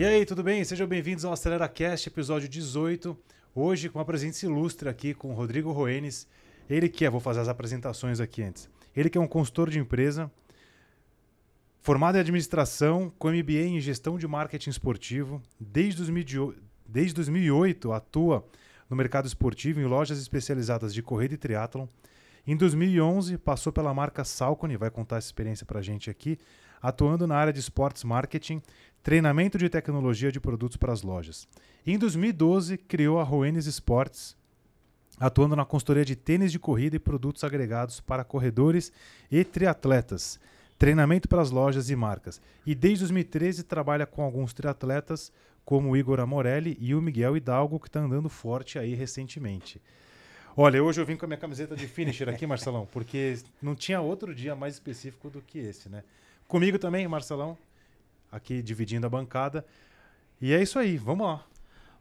E aí, tudo bem? Sejam bem-vindos ao AceleraCast, episódio 18. Hoje com uma presença ilustre aqui com o Rodrigo Roenes. Ele que é, vou fazer as apresentações aqui antes. Ele que é um consultor de empresa, formado em administração, com MBA em gestão de marketing esportivo. Desde, 2008, desde 2008 atua no mercado esportivo em lojas especializadas de corrida e triatlon. Em 2011 passou pela marca Salcone, vai contar essa experiência para gente aqui, atuando na área de esportes marketing, treinamento de tecnologia de produtos para as lojas. Em 2012 criou a Roenes Sports, atuando na consultoria de tênis de corrida e produtos agregados para corredores e triatletas, treinamento para as lojas e marcas. E desde 2013 trabalha com alguns triatletas, como o Igor Amorelli e o Miguel Hidalgo, que está andando forte aí recentemente. Olha, hoje eu vim com a minha camiseta de finisher aqui, Marcelão, porque não tinha outro dia mais específico do que esse, né? Comigo também, Marcelão, aqui dividindo a bancada. E é isso aí, vamos lá.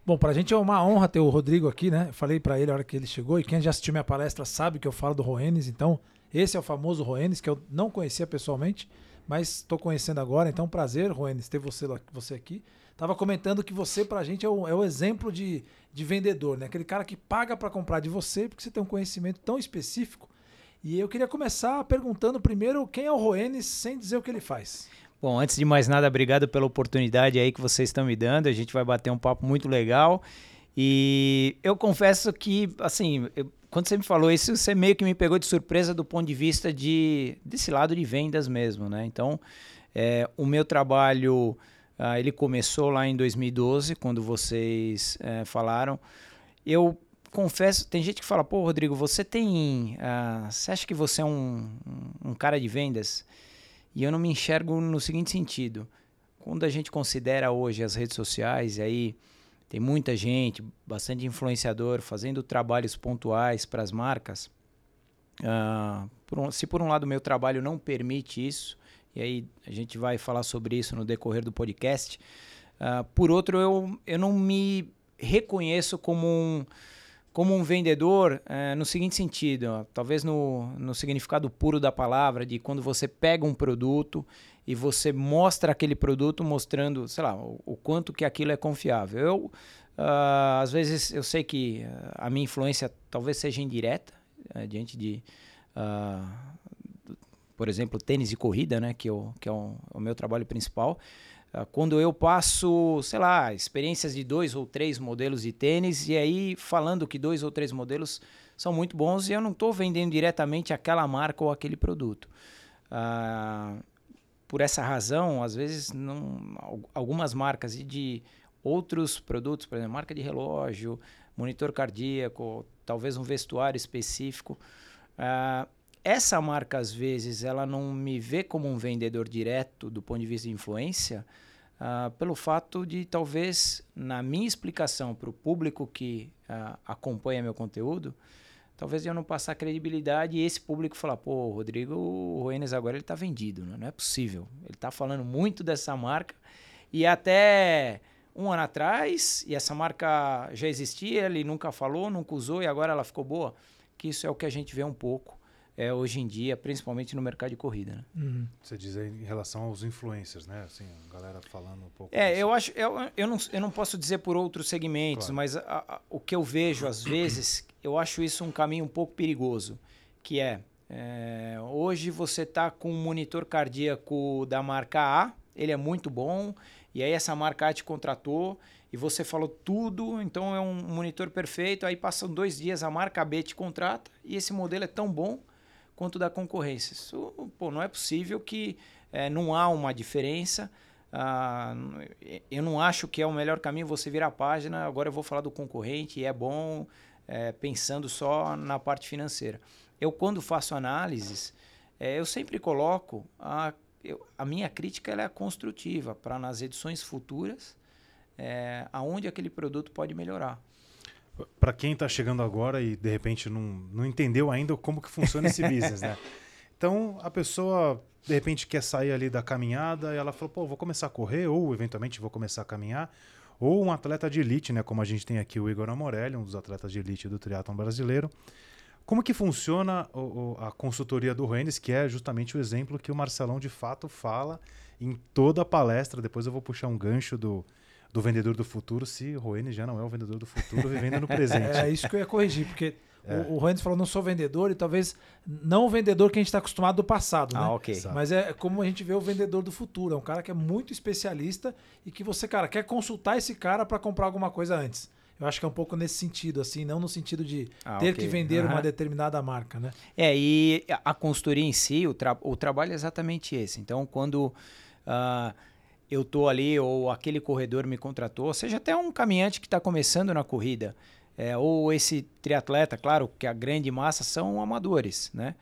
Bom, para a gente é uma honra ter o Rodrigo aqui, né? Falei para ele a hora que ele chegou, e quem já assistiu minha palestra sabe que eu falo do Roenes, então esse é o famoso Roenes, que eu não conhecia pessoalmente, mas estou conhecendo agora, então prazer, Roenes, ter você, você aqui. Tava comentando que você, pra gente, é o, é o exemplo de, de vendedor, né? Aquele cara que paga para comprar de você, porque você tem um conhecimento tão específico. E eu queria começar perguntando primeiro quem é o Roenes, sem dizer o que ele faz. Bom, antes de mais nada, obrigado pela oportunidade aí que vocês estão me dando. A gente vai bater um papo muito legal. E eu confesso que, assim, eu, quando você me falou isso, você meio que me pegou de surpresa do ponto de vista de desse lado de vendas mesmo, né? Então, é, o meu trabalho, uh, ele começou lá em 2012, quando vocês é, falaram. Eu confesso, tem gente que fala, pô, Rodrigo, você tem, uh, você acha que você é um, um cara de vendas? E eu não me enxergo no seguinte sentido. Quando a gente considera hoje as redes sociais, e aí tem muita gente, bastante influenciador, fazendo trabalhos pontuais para as marcas. Uh, por um, se por um lado o meu trabalho não permite isso, e aí a gente vai falar sobre isso no decorrer do podcast, uh, por outro eu, eu não me reconheço como um como um vendedor, é, no seguinte sentido, ó, talvez no, no significado puro da palavra, de quando você pega um produto e você mostra aquele produto mostrando, sei lá, o, o quanto que aquilo é confiável. Eu, uh, às vezes, eu sei que a minha influência talvez seja indireta, uh, diante de, uh, por exemplo, tênis e corrida, né, que, eu, que é o, o meu trabalho principal. Ah, quando eu passo, sei lá, experiências de dois ou três modelos de tênis, e aí falando que dois ou três modelos são muito bons e eu não estou vendendo diretamente aquela marca ou aquele produto. Uh, por essa razão, às vezes, não, algumas marcas e de outros produtos, por exemplo, marca de relógio, monitor cardíaco, talvez um vestuário específico. Uh, essa marca, às vezes, ela não me vê como um vendedor direto do ponto de vista de influência, uh, pelo fato de talvez, na minha explicação para o público que uh, acompanha meu conteúdo, talvez eu não passar credibilidade e esse público falar, pô, Rodrigo o Ruenes agora ele está vendido, né? não é possível. Ele está falando muito dessa marca e até um ano atrás, e essa marca já existia, ele nunca falou, nunca usou e agora ela ficou boa, que isso é o que a gente vê um pouco é, hoje em dia, principalmente no mercado de corrida. Né? Uhum. Você diz aí em relação aos influencers, né? Assim, a galera falando um pouco. É, disso. eu acho, eu, eu, não, eu não posso dizer por outros segmentos, claro. mas a, a, o que eu vejo às vezes, eu acho isso um caminho um pouco perigoso, que é, é hoje você está com um monitor cardíaco da marca A, ele é muito bom, e aí essa marca A te contratou e você falou tudo, então é um monitor perfeito, aí passam dois dias, a marca B te contrata e esse modelo é tão bom quanto da concorrência. Isso, pô, não é possível que é, não há uma diferença. Ah, eu não acho que é o melhor caminho você virar a página. Agora eu vou falar do concorrente e é bom é, pensando só na parte financeira. Eu, quando faço análises, é, eu sempre coloco a, eu, a minha crítica é construtiva para nas edições futuras é, aonde aquele produto pode melhorar para quem está chegando agora e de repente não, não entendeu ainda como que funciona esse business, né? Então a pessoa de repente quer sair ali da caminhada e ela falou, pô, vou começar a correr ou eventualmente vou começar a caminhar. Ou um atleta de elite, né? Como a gente tem aqui o Igor Amorelli, um dos atletas de elite do triatlon brasileiro. Como que funciona o, o, a consultoria do Rennes, que é justamente o exemplo que o Marcelão de fato fala em toda a palestra. Depois eu vou puxar um gancho do, do vendedor do futuro se Roene já não é o vendedor do futuro vivendo no presente. É isso que eu ia corrigir, porque é. o, o Roenes falou, não sou vendedor, e talvez não o vendedor que a gente está acostumado do passado, né? Ah, ok. Mas é como a gente vê o vendedor do futuro. É um cara que é muito especialista e que você, cara, quer consultar esse cara para comprar alguma coisa antes. Eu acho que é um pouco nesse sentido, assim, não no sentido de ah, ter okay. que vender uhum. uma determinada marca, né? É, e a consultoria em si, o, tra o trabalho é exatamente esse. Então, quando uh, eu tô ali ou aquele corredor me contratou, seja até um caminhante que está começando na corrida, é, ou esse triatleta, claro que a grande massa são amadores, né?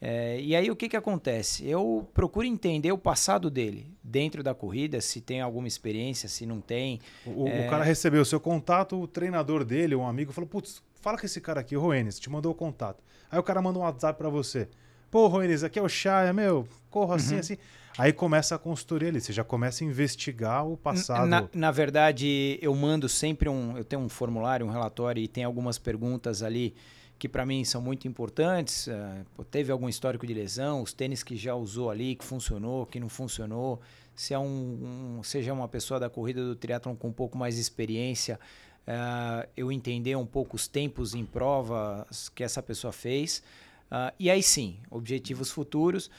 É, e aí o que, que acontece? Eu procuro entender o passado dele dentro da corrida, se tem alguma experiência, se não tem. O, é... o cara recebeu o seu contato, o treinador dele, um amigo, falou: Putz, fala com esse cara aqui, o Roenes, te mandou o contato. Aí o cara manda um WhatsApp para você. Pô, Roenes, aqui é o Chaya, meu, corro assim, uhum. assim. Aí começa a consultoria ali, você já começa a investigar o passado. Na, na, verdade, eu mando sempre um. Eu tenho um formulário, um relatório e tem algumas perguntas ali que para mim são muito importantes. Uh, teve algum histórico de lesão, os tênis que já usou ali, que funcionou, que não funcionou. Se é um, um seja uma pessoa da corrida do triatlon com um pouco mais de experiência, uh, eu entender um pouco os tempos em provas que essa pessoa fez. Uh, e aí sim, objetivos futuros.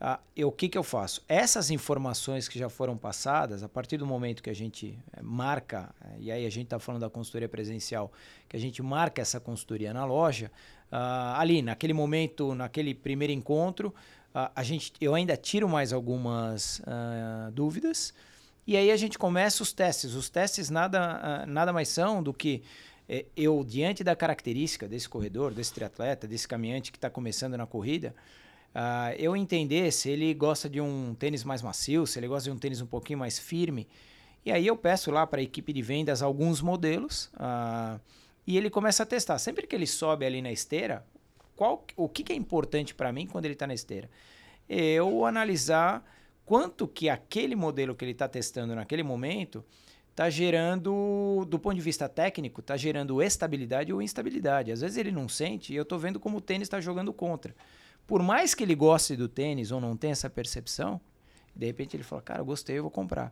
Ah, eu, o que, que eu faço? Essas informações que já foram passadas, a partir do momento que a gente é, marca, é, e aí a gente está falando da consultoria presencial, que a gente marca essa consultoria na loja, ah, ali naquele momento, naquele primeiro encontro, a gente, eu ainda tiro mais algumas dúvidas, e aí a gente começa os testes. Os testes nada, nada mais são do que eu, diante da característica desse corredor, desse triatleta, desse caminhante que está começando na corrida, uh, eu entender se ele gosta de um tênis mais macio, se ele gosta de um tênis um pouquinho mais firme. E aí eu peço lá para a equipe de vendas alguns modelos uh, e ele começa a testar. Sempre que ele sobe ali na esteira, qual, o que, que é importante para mim quando ele está na esteira? Eu analisar quanto que aquele modelo que ele está testando naquele momento está gerando, do ponto de vista técnico, está gerando estabilidade ou instabilidade. Às vezes ele não sente e eu estou vendo como o tênis está jogando contra por mais que ele goste do tênis ou não tenha essa percepção, de repente ele fala, cara, eu gostei, eu vou comprar.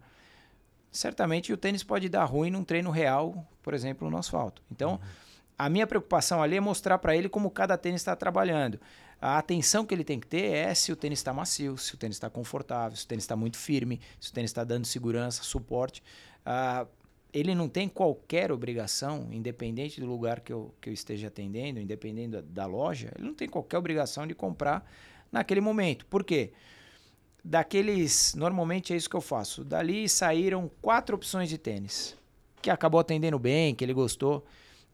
Certamente o tênis pode dar ruim num treino real, por exemplo, no asfalto. Então, uhum. a minha preocupação ali é mostrar para ele como cada tênis está trabalhando. A atenção que ele tem que ter é se o tênis está macio, se o tênis está confortável, se o tênis está muito firme, se o tênis está dando segurança, suporte. Uh, ele não tem qualquer obrigação, independente do lugar que eu, que eu esteja atendendo, independente da, da loja, ele não tem qualquer obrigação de comprar naquele momento. Por quê? Daqueles, normalmente é isso que eu faço. Dali saíram quatro opções de tênis que acabou atendendo bem, que ele gostou.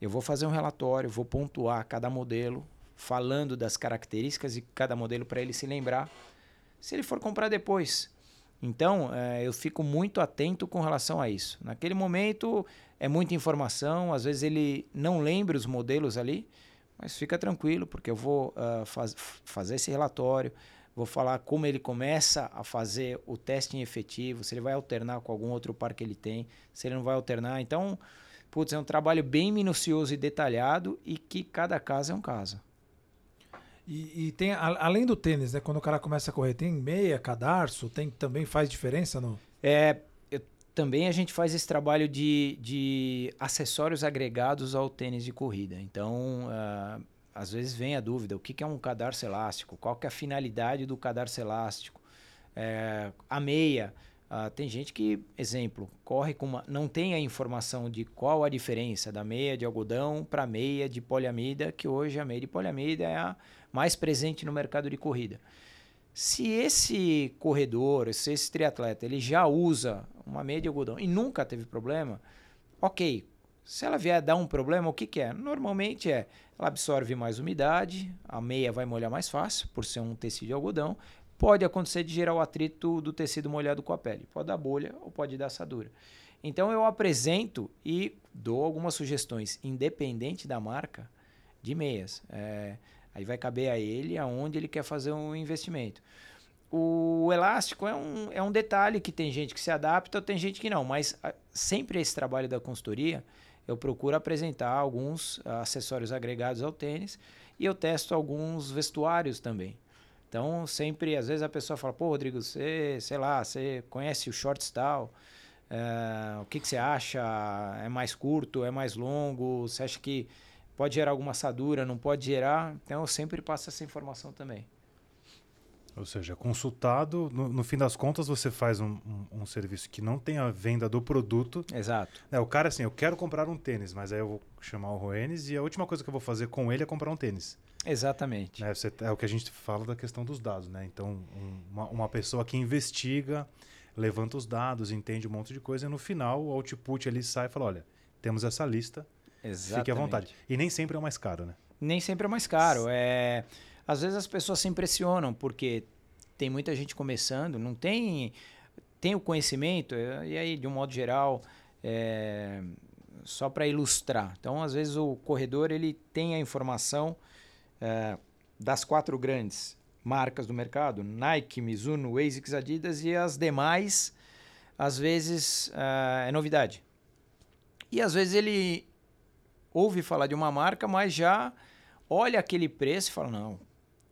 Eu vou fazer um relatório, vou pontuar cada modelo, falando das características de cada modelo para ele se lembrar. Se ele for comprar depois, então, é, eu fico muito atento com relação a isso. Naquele momento, é muita informação, às vezes ele não lembra os modelos ali, mas fica tranquilo, porque eu vou uh, faz, fazer esse relatório, vou falar como ele começa a fazer o teste em efetivo, se ele vai alternar com algum outro par que ele tem, se ele não vai alternar. Então, putz, é um trabalho bem minucioso e detalhado e que cada caso é um caso. E, e, tem, a, além do tênis, né? Quando o cara começa a correr, tem meia, cadarço, tem também faz diferença no? É, eu, também a gente faz esse trabalho de, de acessórios agregados ao tênis de corrida. Então, uh, às vezes vem a dúvida, o que, que é um cadarço elástico? Qual que é a finalidade do cadarço elástico? É, a meia, Uh, tem gente que, exemplo, corre com uma. não tem a informação de qual a diferença da meia de algodão para meia de poliamida, que hoje a meia de poliamida é a mais presente no mercado de corrida. Se esse corredor, se esse triatleta, ele já usa uma meia de algodão e nunca teve problema, ok. Se ela vier dar um problema, o que, que é? Normalmente é, ela absorve mais umidade, a meia vai molhar mais fácil, por ser um tecido de algodão. Pode acontecer de gerar o atrito do tecido molhado com a pele. Pode dar bolha ou pode dar assadura. Então eu apresento e dou algumas sugestões, independente da marca, de meias. É, Aí vai caber a ele aonde ele quer fazer um investimento. O elástico é um, é um detalhe que tem gente que se adapta, tem gente que não, mas a, sempre esse trabalho da consultoria, eu procuro apresentar alguns acessórios agregados ao tênis e eu testo alguns vestuários também. Então, sempre, às vezes a pessoa fala, pô, Rodrigo, você, sei lá, você conhece o short style? É, o que, que você acha? É mais curto? É mais longo? Você acha que pode gerar alguma assadura? Não pode gerar? Então eu sempre passo essa informação também. Ou seja, consultado, no, no fim das contas, você faz um, um, um, serviço que não tem a venda do produto. Exato. É, o cara, assim, eu quero comprar um tênis, mas aí eu vou chamar o Roenes e a última coisa que eu vou fazer com ele é comprar um tênis. Exatamente. É, você, é o que a gente fala da questão dos dados, né? Então, um, uma, uma pessoa que investiga, levanta os dados, entende um monte de coisa e no final o output ali sai e fala: olha, temos essa lista, Exatamente. fique à vontade. E nem sempre é o mais caro, né? Nem sempre é mais caro. É às vezes as pessoas se impressionam porque tem muita gente começando, não tem tem o conhecimento e aí de um modo geral é, só para ilustrar. Então às vezes o corredor ele tem a informação é, das quatro grandes marcas do mercado, Nike, Mizuno, ASICS, Adidas e as demais às vezes é, é novidade. E às vezes ele ouve falar de uma marca, mas já olha aquele preço e fala: não,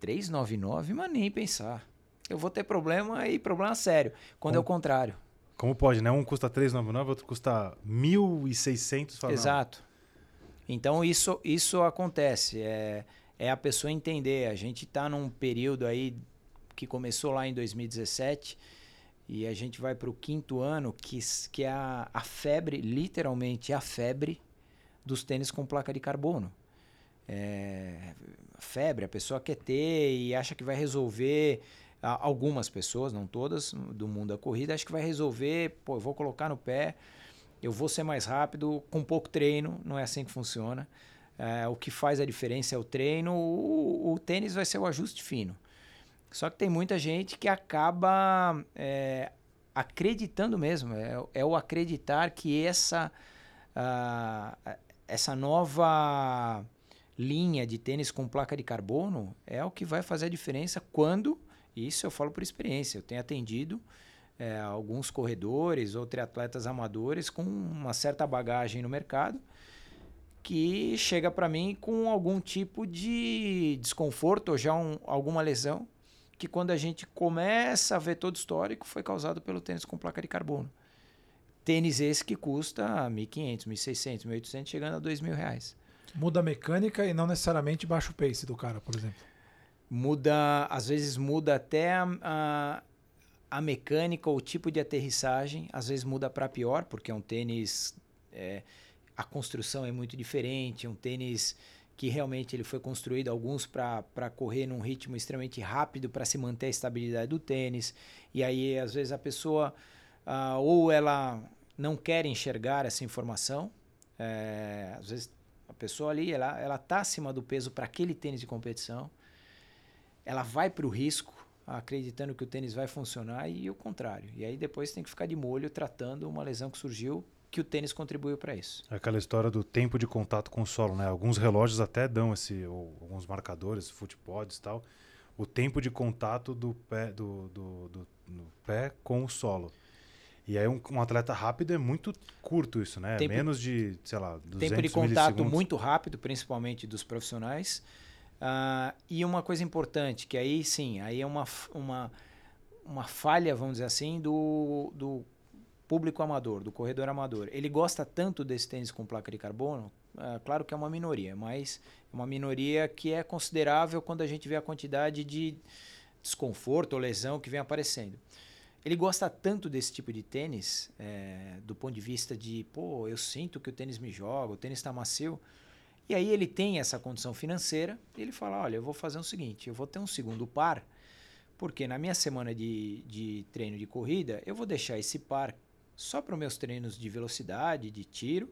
399, mas nem pensar. Eu vou ter problema e problema sério. Quando Como? é o contrário. Como pode, né? Um custa 399, outro custa 1.600. Exato. Então isso, isso acontece. É, é a pessoa entender. A gente está num período aí que começou lá em 2017 e a gente vai para o quinto ano, que, que é a, a febre, literalmente a febre dos tênis com placa de carbono. É, febre, a pessoa quer ter e acha que vai resolver. Algumas pessoas, não todas, do mundo da corrida, acho que vai resolver. Pô, eu vou colocar no pé, eu vou ser mais rápido com pouco treino. Não é assim que funciona. É, o que faz a diferença é o treino. O, o, tênis vai ser o ajuste fino. Só que tem muita gente que acaba é, acreditando mesmo. É, é, o acreditar que essa, uh, essa nova linha de tênis com placa de carbono é o que vai fazer a diferença quando, isso eu falo por experiência, eu tenho atendido é, alguns corredores ou triatletas amadores com uma certa bagagem no mercado que chega para mim com algum tipo de desconforto ou já um, alguma lesão que quando a gente começa a ver todo o histórico foi causado pelo tênis com placa de carbono. Tênis esse que custa 1.500, 1.600, 1.800, chegando a 2.000 reais. Muda a mecânica e não necessariamente baixa o pace do cara, por exemplo. Muda, às vezes muda até a, a, a mecânica ou o tipo de aterrissagem, às vezes muda para pior, porque é um tênis. É, a construção é muito diferente, um tênis que realmente ele foi construído, alguns para correr num ritmo extremamente rápido para se manter a estabilidade do tênis. E aí, às vezes, a pessoa uh, ou ela não quer enxergar essa informação, é, às vezes a pessoa ali, ela, ela tá acima do peso para aquele tênis de competição. Ela vai para o risco, acreditando que o tênis vai funcionar e o contrário. E aí depois tem que ficar de molho tratando uma lesão que surgiu que o tênis contribuiu para isso. É aquela história do tempo de contato com o solo, né? Alguns relógios até dão esse, ou alguns marcadores, footpods e tal, o tempo de contato do pé, do, do, do, do pé com o solo. E aí um, um, atleta rápido é muito curto isso, né? Tempo, Menos de, sei lá, 200 Tempo de contato muito rápido, principalmente dos profissionais. Uh, e uma coisa importante, que aí sim, aí é uma, uma, uma falha, vamos dizer assim, do, do público amador, do corredor amador. Ele gosta tanto desse tênis com placa de carbono, uh, claro que é uma minoria, mas é uma minoria que é considerável quando a gente vê a quantidade de desconforto ou lesão que vem aparecendo ele gosta tanto desse tipo de tênis, é, do ponto de vista de, pô, eu sinto que o tênis me joga, o tênis está macio. E aí ele tem essa condição financeira e ele fala: olha, eu vou fazer o seguinte, eu vou ter um segundo par, porque na minha semana de, de treino de corrida, eu vou deixar esse par só para os meus treinos de velocidade, de tiro,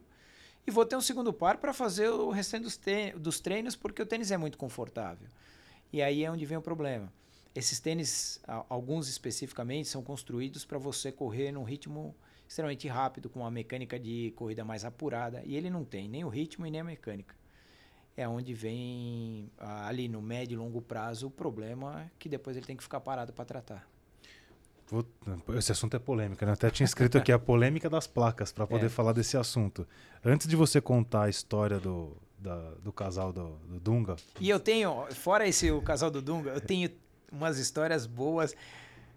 e vou ter um segundo par para fazer o restante dos, dos treinos, porque o tênis é muito confortável. E aí é onde vem o problema. Esses tênis, alguns especificamente, são construídos para você correr num ritmo extremamente rápido, com uma mecânica de corrida mais apurada. E ele não tem nem o ritmo e nem a mecânica. É onde vem, ali no médio e longo prazo, o problema que depois ele tem que ficar parado para tratar. Esse assunto é polêmica, né? Até tinha escrito aqui a polêmica das placas para poder é. falar desse assunto. Antes de você contar a história do, da, do casal do, do, Dunga. E eu tenho, fora esse o casal do Dunga, eu tenho umas histórias boas.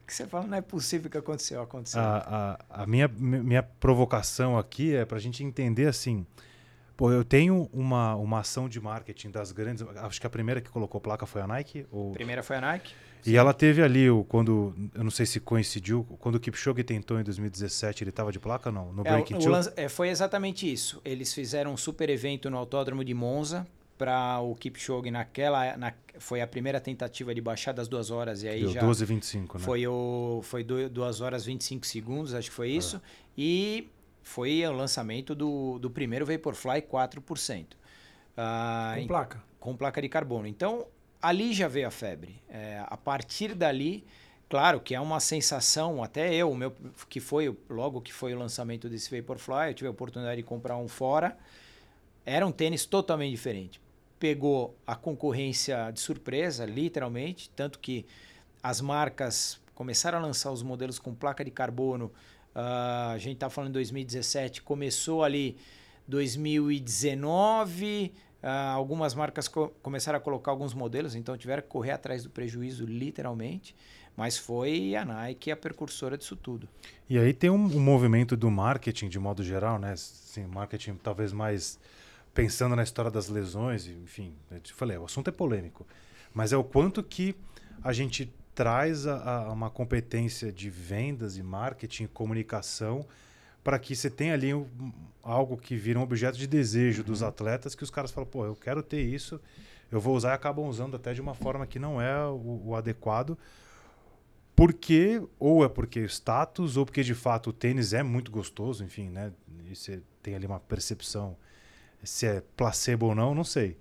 que você fala, não é possível que aconteceu, aconteceu. A, a, a minha, minha provocação aqui é para a gente entender assim. Pô, eu tenho uma, uma ação de marketing das grandes. Acho que a primeira que colocou placa foi a Nike. Ou... Primeira foi a Nike. E ela teve ali, o, quando. Eu não sei se coincidiu, quando o Kipchoge tentou em 2017, ele estava de placa ou não? No é, Breaking o, o é, Foi exatamente isso. Eles fizeram um super evento no Autódromo de Monza para o Kipchoge naquela. Na, foi a primeira tentativa de baixar das duas horas. E aí Deu já. 12 25, né? Foi, o, foi 2 horas 25 segundos, acho que foi isso. É. E foi o lançamento do, do primeiro Vaporfly 4%. Ah, com placa. Com placa de carbono. Então, ali já veio a febre. É, a partir dali, claro que é uma sensação, até eu, meu, que foi logo que foi o lançamento desse Vaporfly, eu tive a oportunidade de comprar um fora. Era um tênis totalmente diferente. Pegou a concorrência de surpresa, literalmente, tanto que as marcas começaram a lançar os modelos com placa de carbono Uh, a gente está falando em 2017, começou ali 2019, uh, ah, algumas marcas co começaram a colocar alguns modelos, então tiveram que correr atrás do prejuízo, literalmente. Mas foi a Nike a precursora disso tudo. E aí tem um, um movimento do marketing de modo geral, né? Sim, marketing talvez mais pensando na história das lesões, enfim, eu te falei, o assunto é polêmico, mas é o quanto que a gente traz a, a uma competência de vendas e marketing, comunicação, para que você tenha ali um, algo que vira um objeto de desejo uhum. dos atletas, que os caras falam, pô, eu quero ter isso, eu vou usar e acabam usando até de uma forma que não é o, o adequado, porque, ou é porque status, ou porque de fato o tênis é muito gostoso, enfim, né? E você tem ali uma percepção se é placebo ou não, não sei.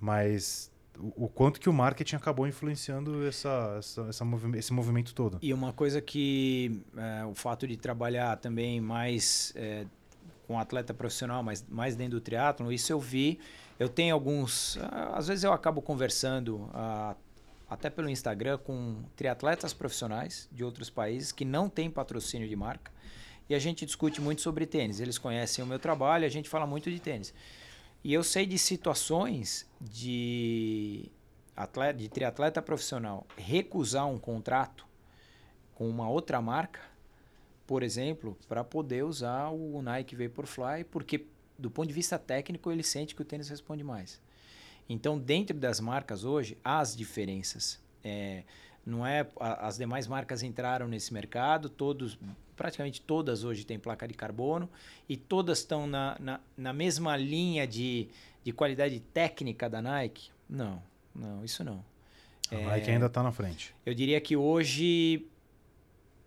Mas o, quanto que o marketing acabou influenciando essa, essa, essa movi esse movimento todo. E uma coisa que é, o fato de trabalhar também mais é, com atleta profissional, mas mais dentro do triatlo, isso eu vi. Eu tenho alguns, às vezes eu acabo conversando até pelo Instagram com triatletas profissionais de outros países que não têm patrocínio de marca e a gente discute muito sobre tênis. Eles conhecem o meu trabalho, a gente fala muito de tênis. E eu sei de situações de, atleta, de triatleta profissional recusar um contrato com uma outra marca, por exemplo, para poder usar o Nike Vaporfly, porque do ponto de vista técnico ele sente que o tênis responde mais. Então, dentro das marcas hoje, há as diferenças. É, não é as demais marcas entraram nesse mercado, todos praticamente todas hoje têm placa de carbono e todas estão na, na, na mesma linha de, de qualidade técnica da Nike? Não, não, isso não. A é, Nike ainda está na frente. Eu diria que hoje,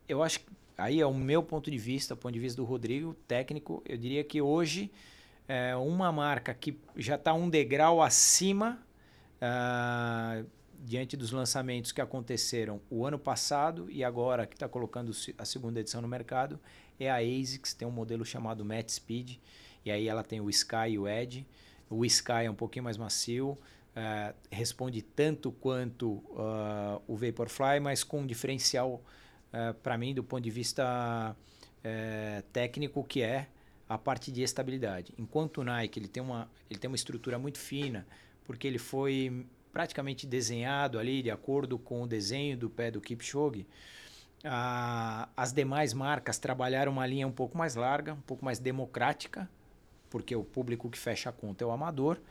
eu acho que aí é o meu ponto de vista, o ponto de vista do Rodrigo, técnico, eu diria que hoje é uma marca que já está um degrau acima uh, diante dos lançamentos que aconteceram o ano passado e agora que está colocando a segunda edição no mercado, é a ASICS, tem um modelo chamado Matt Speed, e aí ela tem o Sky e o Edge. O Sky é um pouquinho mais macio, uh, responde tanto quanto uh, o Vaporfly, mas com um diferencial, uh, eh, para mim, do ponto de vista técnico, que é a parte de estabilidade. Enquanto o Nike ele tem, uma, ele tem uma estrutura muito fina, porque ele foi praticamente desenhado ali de acordo com o desenho do pé do Kipchoge. Ah, as demais marcas trabalharam uma linha um pouco mais larga, um pouco mais democrática, porque o público que fecha a conta é o amador.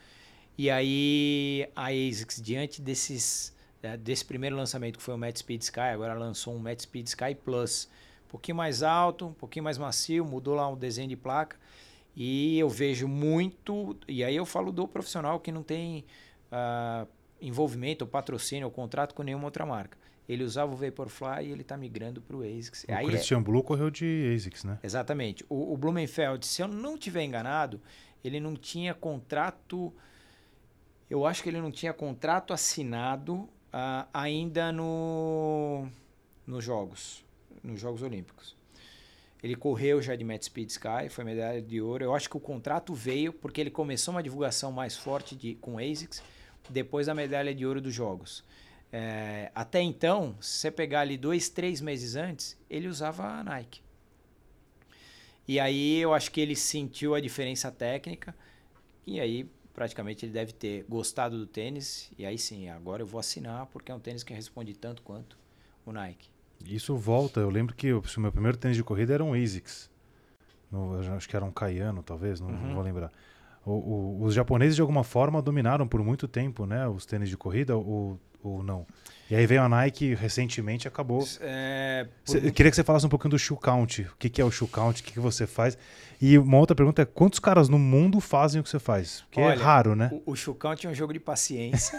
E aí a ASICS, diante desses, é, desse primeiro lançamento que foi o Matt Speed Sky, agora lançou um Matt Speed Sky Plus, um pouquinho mais alto, um pouquinho mais macio, mudou lá o desenho de placa. E eu vejo muito, e aí eu falo do profissional que não tem uh, envolvimento, ou patrocínio, ou contrato com nenhuma outra marca. Ele usava o Vaporfly e ele está migrando para o ASICS. O Aí Christian é... Blue correu de ASICS, né? Exatamente. O, o Blumenfeld, se eu não tiver enganado, ele não tinha contrato... Eu acho que ele não tinha contrato assinado uh, ainda no, nos Jogos, nos Jogos Olímpicos. Ele correu já de Met Speed Sky, foi medalha de ouro. Eu acho que o contrato veio porque ele começou uma divulgação mais forte de, com ASICS depois da medalha de ouro dos Jogos. É, até então, se você pegar ali dois, três meses antes, ele usava a Nike. E aí eu acho que ele sentiu a diferença técnica e aí praticamente ele deve ter gostado do tênis e aí sim, agora eu vou assinar porque é um tênis que responde tanto quanto o Nike. Isso volta. Eu lembro que o meu primeiro tênis de corrida era um ASICS. No, acho que era um Cayano, talvez, não, Uhum. não vou lembrar. O- o- os japoneses, de alguma forma, dominaram por muito tempo né, os tênis de corrida ou, ou não? E aí veio a Nike recentemente acabou. É, por Cê- eu queria que você falasse um pouquinho do shoe count. O que, que é o shoe count? O que, que você faz? E uma outra pergunta é: quantos caras no mundo fazem o que você faz? Porque é raro, né? O, o chocão tinha um jogo de paciência.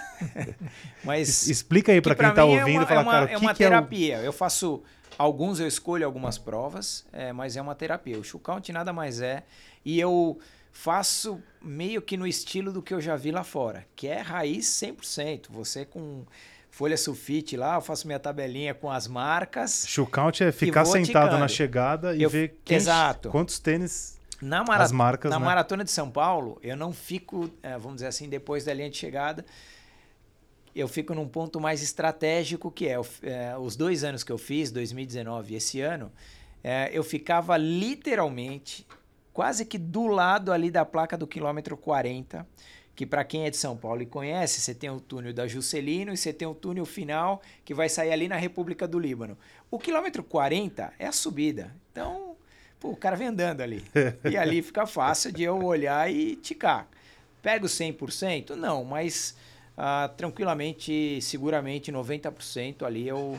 mas Explica aí que pra quem tá mim é ouvindo uma, e falar, é uma, cara, é que, uma que é o. terapia. Eu faço alguns, eu escolho algumas provas, é, mas é uma terapia. O shoe count nada mais é. E eu faço meio que no estilo do que eu já vi lá fora, que é raiz 100%. Você com folha sulfite lá, eu faço minha tabelinha com as marcas. Shoe count é ficar sentado ticando. na chegada e Eu- ver quem, Exato. quantos tênis, Na, as marcas, na né? maratona de São Paulo, eu não fico, eh, vamos dizer assim, depois da linha de chegada, eu fico num ponto mais estratégico que é, eh, os dois anos que eu fiz, 2019 e esse ano, eh, eu ficava literalmente quase que do lado ali da placa do quilômetro 40, que para quem é de São Paulo e conhece, você tem o túnel da Juscelino e você tem o túnel final que vai sair ali na República do Líbano. O quilômetro 40 é a subida. Então, pô, o cara vem andando ali. E ali fica fácil de eu olhar e ticar. Pego 100%? Não, mas ah, tranquilamente, seguramente 90% ali eu,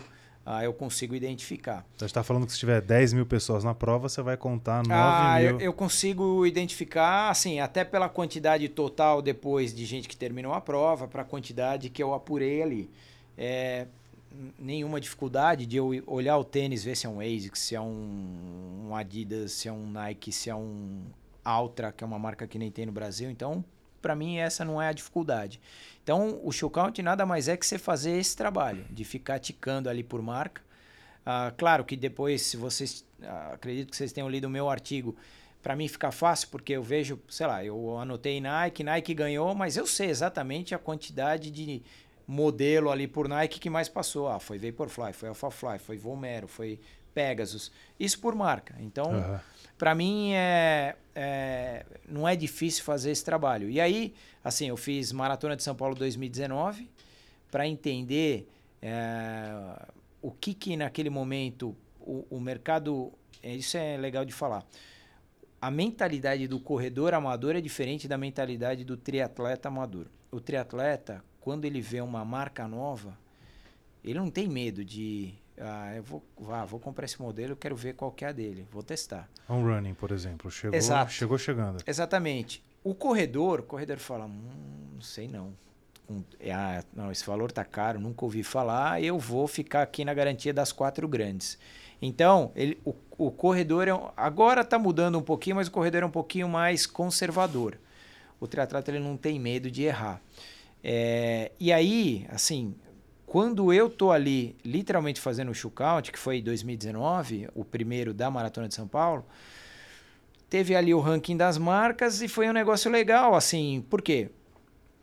ah, eu consigo identificar. Você está falando que se tiver 10 mil pessoas na prova, você vai contar 9 Ah, mil. eu, eu consigo identificar, assim, até pela quantidade total depois de gente que terminou a prova, para a quantidade que eu apurei ali. É, nenhuma dificuldade de eu olhar o tênis, ver se é um ASICS, se é um, um Adidas, se é um Nike, se é um Altra, que é uma marca que nem tem no Brasil. Então, para mim, essa não é a dificuldade. Então, o show count nada mais é que você fazer esse trabalho, de ficar ticando ali por marca. Ah, claro que depois, se vocês. ah, acredito que vocês tenham lido o meu artigo. Para mim fica fácil, porque eu vejo, sei lá, eu anotei Nike, Nike ganhou, mas eu sei exatamente a quantidade de modelo ali por Nike que mais passou. Ah, foi Vaporfly, foi Alphafly, foi Vomero, foi Pegasus. Isso por marca. Então, Aham. Para mim é, é- não é difícil fazer esse trabalho. E aí, assim, eu fiz Maratona de São Paulo 2019 para entender é, o que que naquele momento o, o mercado, é, isso é legal de falar. A mentalidade do corredor amador é diferente da mentalidade do triatleta amador. O triatleta, quando ele vê uma marca nova, ele não tem medo de ah, eu vou, ah, vou comprar esse modelo, eu quero ver qual que é a dele, vou testar. Um running, por exemplo. Chegou, Exato. chegou chegando. Exatamente. O corredor, o corredor fala, hum, não sei não. Hum, ah, não, esse valor tá caro, nunca ouvi falar, eu vou ficar aqui na garantia das quatro grandes. Então, ele, o, o corredor é, um- agora está mudando um pouquinho, mas o corredor é um pouquinho mais conservador. O triatleta ele não tem medo de errar. É, e aí, assim, quando eu tô ali literalmente fazendo o shootout, que foi em 2019, o primeiro da Maratona de São Paulo, teve ali o ranking das marcas e foi um negócio legal, assim, por quê?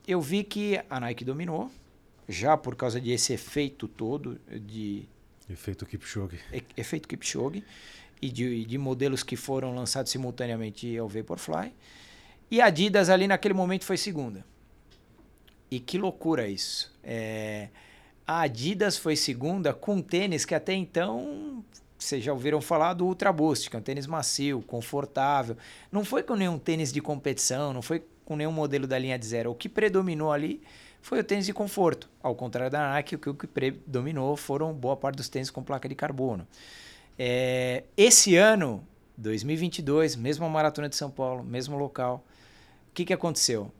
Eu vi que a Nike dominou, já por causa desse efeito todo de Efeito Kipchoge. e- efeito Kipchoge e de, de modelos que foram lançados simultaneamente ao Vaporfly. E a Adidas ali naquele momento foi segunda. E que loucura isso. É, a Adidas foi segunda com tênis que até então vocês já ouviram falar do Ultra Boost, que é um tênis macio, confortável. Não foi com nenhum tênis de competição, não foi com nenhum modelo da linha de zero. O que predominou ali foi o tênis de conforto. Ao contrário da Nike, o que- o que predominou foram boa parte dos tênis com placa de carbono. É, esse ano, 2022, mesma maratona de São Paulo, mesmo local, o que, que aconteceu?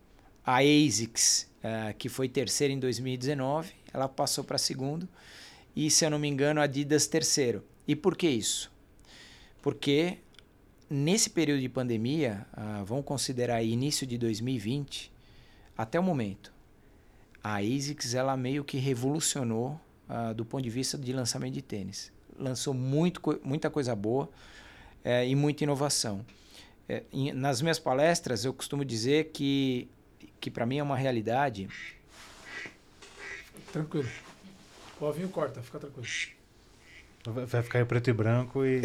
A ASICS, eh, que foi terceira em 2019, ela passou para segundo e, se eu não me engano, a Adidas terceiro. E por que isso? Porque nesse período de pandemia, ah, vamos considerar início de 2020, até o momento, a ASICS ela meio que revolucionou ah, do ponto de vista de lançamento de tênis. Lançou muito, muita coisa boa eh, e muita inovação. Eh, em- nas minhas palestras, eu costumo dizer que, que para mim é uma realidade. Tranquilo. O ovinho corta, fica tranquilo. Vai ficar em preto e branco e.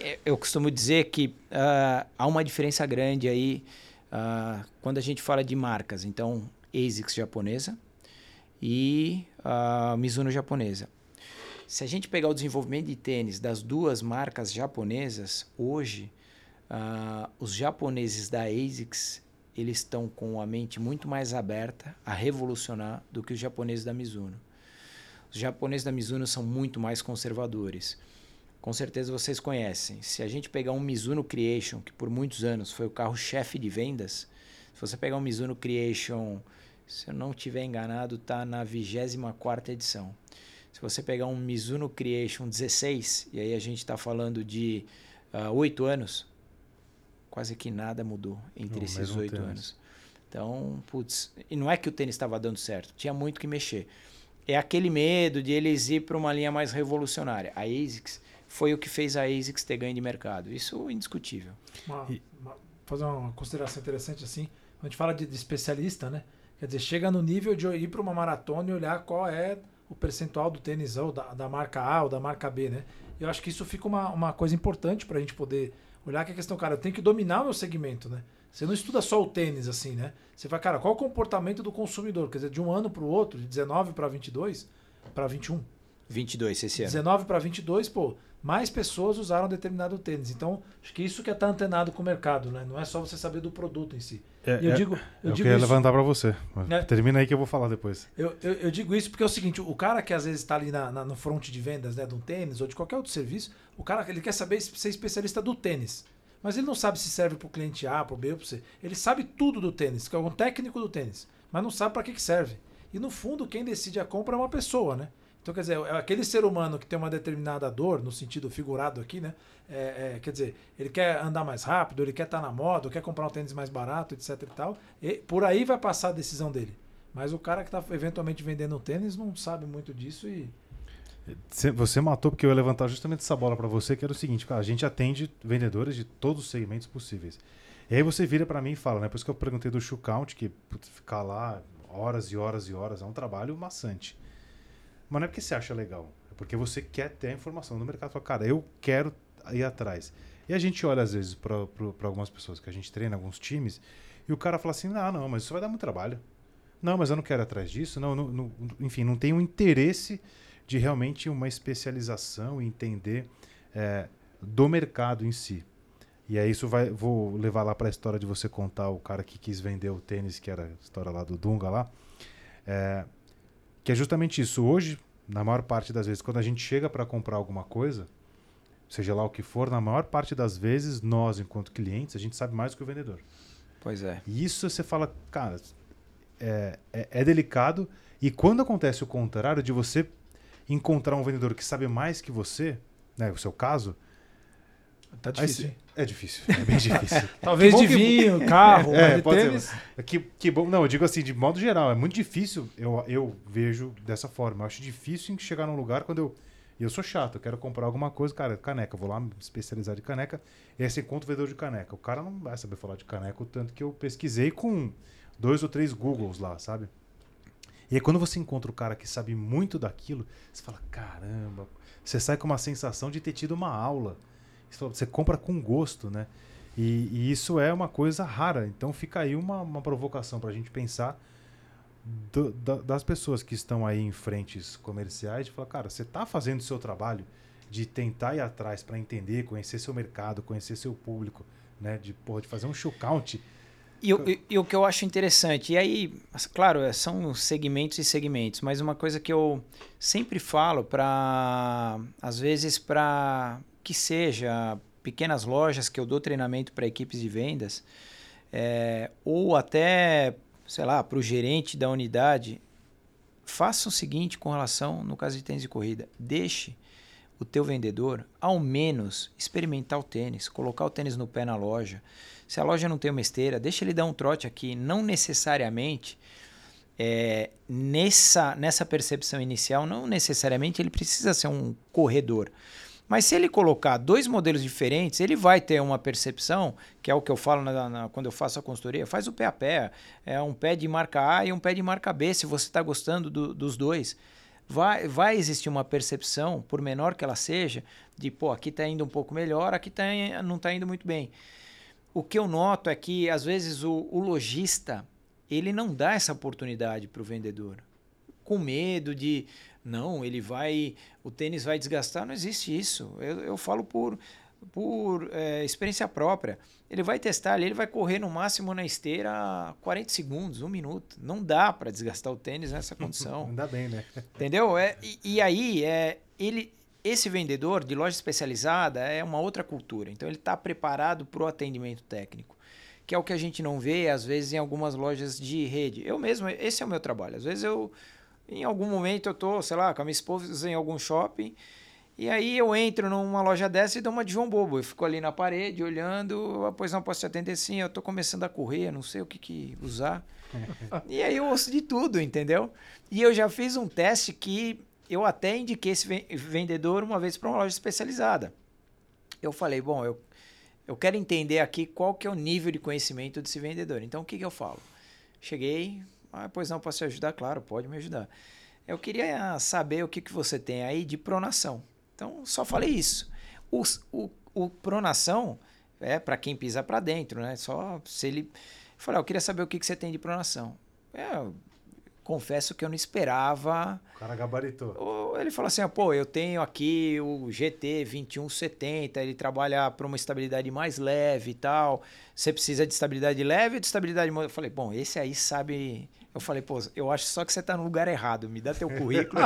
Eh, Eu costumo dizer que ah, há uma diferença grande aí ah, quando a gente fala de marcas. Então, ASICS japonesa e a Mizuno japonesa. Se a gente pegar o desenvolvimento de tênis das duas marcas japonesas, hoje, uh, os japoneses da ASICS eles estão com a mente muito mais aberta a revolucionar do que os japoneses da Mizuno. Os japoneses da Mizuno são muito mais conservadores. Com certeza vocês conhecem. Se a gente pegar um Mizuno Creation, que por muitos anos foi o carro-chefe de vendas, se você pegar um Mizuno Creation, se eu não estiver enganado, está na 24 edição. Se você pegar um Mizuno Creation 16, e aí a gente está falando de uh, ah, 8 anos, quase que nada mudou entre não, esses oito anos. Então, putz, e não é que o tênis estava dando certo, tinha muito que mexer. É aquele medo de eles ir para uma linha mais revolucionária. A ASICS foi o que fez a ASICS ter ganho de mercado. Isso é indiscutível. Uma, uma, fazer uma consideração interessante assim, a gente fala de, de especialista, né? Quer dizer, chega no nível de ir para uma maratona e olhar qual é o percentual do tênis ou da, da marca A ou da marca B, né? Eu acho que isso fica uma, uma coisa importante para a gente poder olhar que a questão, cara, eu tenho que dominar o meu segmento, né? Você não estuda só o tênis assim, né? Você vai, cara, qual o comportamento do consumidor? Quer dizer, de um ano para o outro, de 19 para 22 para 21. 22 esse ano. 19 para 22, pô, mais pessoas usaram determinado tênis. Então, acho que isso que é estar tá antenado com o mercado, né? Não é só você saber do produto em si. É, eu é, digo, eu, eu digo queria isso, levantar para você. É, Termina aí que eu vou falar depois. Eu, eu, eu, digo isso porque é o seguinte: o cara que às vezes está ali na, na, no front de vendas né, de um tênis ou de qualquer outro serviço, o cara ele quer saber ser especialista do tênis. Mas ele não sabe se serve para o cliente A, para o B ou para o C. Ele sabe tudo do tênis, que é um técnico do tênis, mas não sabe para que, que serve. E no fundo, quem decide a compra é uma pessoa, né? Então, quer dizer, é aquele ser humano que tem uma determinada dor, no sentido figurado aqui, né? É, é, quer dizer, ele quer andar mais rápido, ele quer estar tá na moda, quer comprar um tênis mais barato, etc e tal. E por aí vai passar a decisão dele. Mas o cara que está eventualmente vendendo um tênis não sabe muito disso e. Você matou porque eu ia levantar justamente essa bola para você, que era o seguinte, cara, a gente atende vendedores de todos os segmentos possíveis. E aí você vira para mim e fala, né? Por isso que eu perguntei do shoe count, que putz, ficar lá horas e horas e horas é um trabalho maçante. Mas não é porque você acha legal. É porque você quer ter a informação do mercado. Fala, cara, eu quero ir atrás. E a gente olha, às vezes, para algumas pessoas que a gente treina, alguns times, e o cara fala assim: não, não, mas isso vai dar muito trabalho. Não, mas eu não quero ir atrás disso. Não, não, não enfim, não tem um interesse de realmente uma especialização e entender é, do mercado em si. E aí isso vai, vou levar lá para a história de você contar o cara que quis vender o tênis, que era a história lá do Dunga lá. É, que é justamente isso. Hoje, na maior parte das vezes, quando a gente chega para comprar alguma coisa, seja lá o que for, na maior parte das vezes, nós, enquanto clientes, a gente sabe mais do que o vendedor. Pois é. E isso você fala, cara, é, é, é delicado. E quando acontece o contrário, de você encontrar um vendedor que sabe mais que você, né, o seu caso, Tá difícil. Aí, é difícil, é bem difícil. Talvez de vinho, que... carro, é, pode tênis. Ser, que, que bom. Não, eu digo assim, de modo geral, é muito difícil, eu, eu vejo dessa forma. Eu acho difícil chegar num lugar quando eu. E eu sou chato, eu quero comprar alguma coisa, cara, caneca. Vou lá me especializar de caneca. E aí você encontra o vendedor de caneca. O cara não vai saber falar de caneca o tanto que eu pesquisei com dois ou três Googles lá, sabe? E aí quando você encontra o cara que sabe muito daquilo, você fala, caramba, você sai com uma sensação de ter tido uma aula você compra com gosto, né? E, e, isso é uma coisa rara. Então fica aí uma, uma provocação para a gente pensar do, da, das pessoas que estão aí em frentes comerciais de falar, cara, você está fazendo o seu trabalho de tentar ir atrás para entender, conhecer seu mercado, conhecer seu público, né? De, porra, de fazer um show count. E, e, e, o que eu acho interessante, e aí, claro, é, são segmentos e segmentos, mas uma coisa que eu sempre falo para, às vezes, para que seja pequenas lojas que eu dou treinamento para equipes de vendas, é, ou até, sei lá, para o gerente da unidade, faça o seguinte com relação, no caso de tênis de corrida, deixe o teu vendedor, ao menos, experimentar o tênis, colocar o tênis no pé na loja. Se a loja não tem uma esteira, deixa ele dar um trote aqui. Não necessariamente, é, nessa, nessa percepção inicial, não necessariamente ele precisa ser um corredor. Mas se ele colocar dois modelos diferentes, ele vai ter uma percepção, que é o que eu falo na, na, quando eu faço a consultoria, faz o pé a pé. É um pé de marca A e um pé de marca B, se você está gostando do, dos dois. Vai, vai existir uma percepção, por menor que ela seja, de, pô, aqui está indo um pouco melhor, aqui tá, não está indo muito bem. O que eu noto é que, às vezes, o, o lojista, ele não dá essa oportunidade para o vendedor com medo de Não, ele vai. O tênis vai desgastar, não existe isso. Eu, eu falo por, por é, experiência própria. Ele vai testar ali, ele vai correr no máximo na esteira 40 segundos, um minuto. Não dá para desgastar o tênis nessa condição. Ainda bem, né? Entendeu? É, e, e aí, é, ele, esse vendedor de loja especializada é uma outra cultura. Então, ele está preparado para o atendimento técnico, que é o que a gente não vê, às vezes, em algumas lojas de rede. Eu mesmo, esse é o meu trabalho. Às vezes, eu, em algum momento, eu estou, sei lá, com a minha esposa em algum shopping e aí eu entro numa loja dessa e dou uma de João Bobo. Eu fico ali na parede olhando, ah, pois não posso te atender sim, eu tô começando a correr, não sei o que, que usar. e aí eu ouço de tudo, entendeu? E eu já fiz um teste que eu até indiquei esse vendedor uma vez para uma loja especializada. Eu falei, bom, eu, eu quero entender aqui qual que é o nível de conhecimento desse vendedor. Então o que, que eu falo? Cheguei, ah, pois não, posso te ajudar? Claro, pode me ajudar. Eu queria saber o que, que você tem aí de pronação. Então, só falei isso. O, o, o pronação é para quem pisa para dentro, né? Só se ele. Eu falei, ah, eu queria saber o que, que você tem de pronação. É, confesso que eu não esperava. O cara gabaritou. Ele falou assim: pô, eu tenho aqui o GT 2170, ele trabalha para uma estabilidade mais leve e tal. Você precisa de estabilidade leve ou de estabilidade. Eu falei, bom, esse aí sabe eu falei, pô, eu acho só que você está no lugar errado. Me dá teu currículo.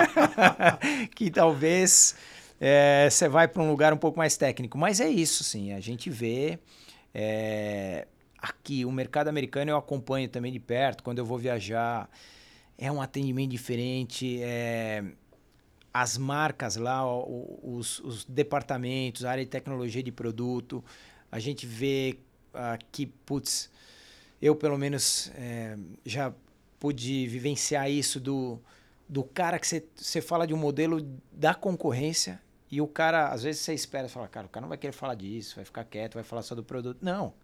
que talvez é, você vai para um lugar um pouco mais técnico. Mas é isso, sim. A gente vê. É, aqui, o mercado americano eu acompanho também de perto. Quando eu vou viajar, é um atendimento diferente. É, as marcas lá, os, os departamentos, a área de tecnologia de produto. A gente vê que, putz eu pelo menos é, já pude vivenciar isso do, do cara que você fala de um modelo da concorrência e o cara, às vezes você espera, fala, cara, o cara não vai querer falar disso, vai ficar quieto, vai falar só do produto. Não.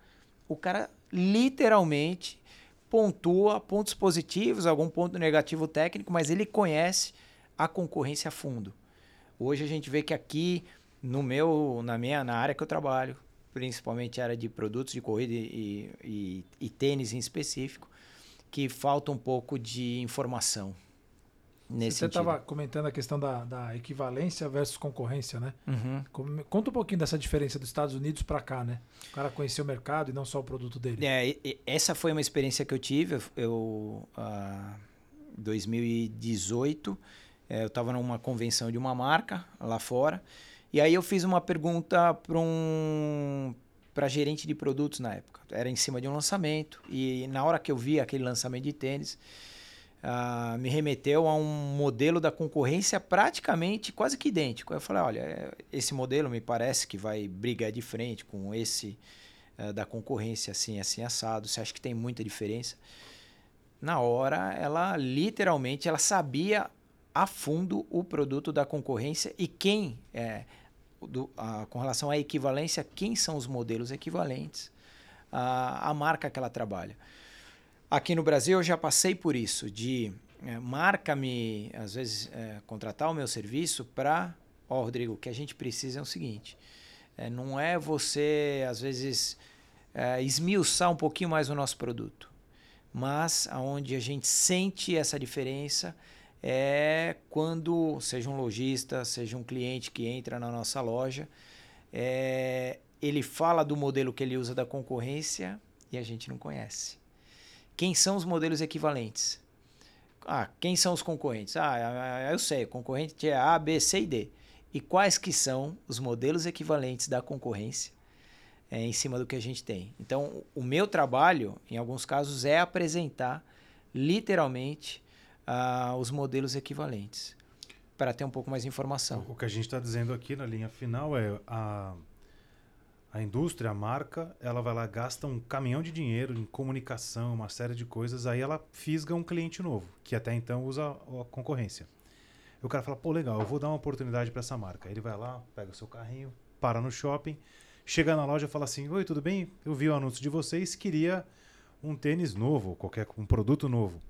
O cara literalmente pontua pontos positivos, algum ponto negativo técnico, mas ele conhece a concorrência a fundo. Hoje a gente vê que aqui no meu, na minha, na área que eu trabalho, principalmente a área de produtos de corrida e, e, e tênis em específico, que falta um pouco de informação. Nesse Você estava comentando a questão da, da, equivalência versus concorrência, né? Uhum. Conta um pouquinho dessa diferença dos Estados Unidos para cá, né? O cara conhecer o mercado e não só o produto dele. É, essa foi uma experiência que eu tive. Eu, uh, 2018, é, eu estava numa convenção de uma marca lá fora e aí eu fiz uma pergunta para um para gerente de produtos na época. Era em cima de um lançamento e na hora que eu vi aquele lançamento de tênis, uh, me remeteu a um modelo da concorrência praticamente quase que idêntico. Eu falei, olha, esse modelo me parece que vai brigar de frente com esse uh, da concorrência assim, assim assado. Você acha que tem muita diferença? Na hora, ela literalmente ela sabia a fundo o produto da concorrência e quem é, do, a, com relação à equivalência, quem são os modelos equivalentes à, à marca que ela trabalha. Aqui no Brasil eu já passei por isso, de é, marca me, às vezes, é, contratar o meu serviço para, ó, oh, Rodrigo, o que a gente precisa é o seguinte, é, não é você, às vezes, é, esmiuçar um pouquinho mais o nosso produto, mas aonde a gente sente essa diferença é quando, seja um lojista, seja um cliente que entra na nossa loja, é, ele fala do modelo que ele usa da concorrência e a gente não conhece. Quem são os modelos equivalentes? Ah, quem são os concorrentes? Ah, eu sei, concorrente é A, B, C e D. E quais que são os modelos equivalentes da concorrência é, em cima do que a gente tem? Então, o meu trabalho, em alguns casos, é apresentar literalmente uh, os modelos equivalentes para ter um pouco mais de informação. O que a gente está dizendo aqui na linha final é a, a indústria, a marca, ela vai lá, gasta um caminhão de dinheiro em comunicação, uma série de coisas, aí ela fisga um cliente novo, que até então usa a concorrência. E o cara fala, pô, legal, eu vou dar uma oportunidade para essa marca. Aí ele vai lá, pega o seu carrinho, para no shopping, chega na loja e fala assim, oi, tudo bem? Eu vi o anúncio de vocês, queria um tênis novo, qualquer um produto novo.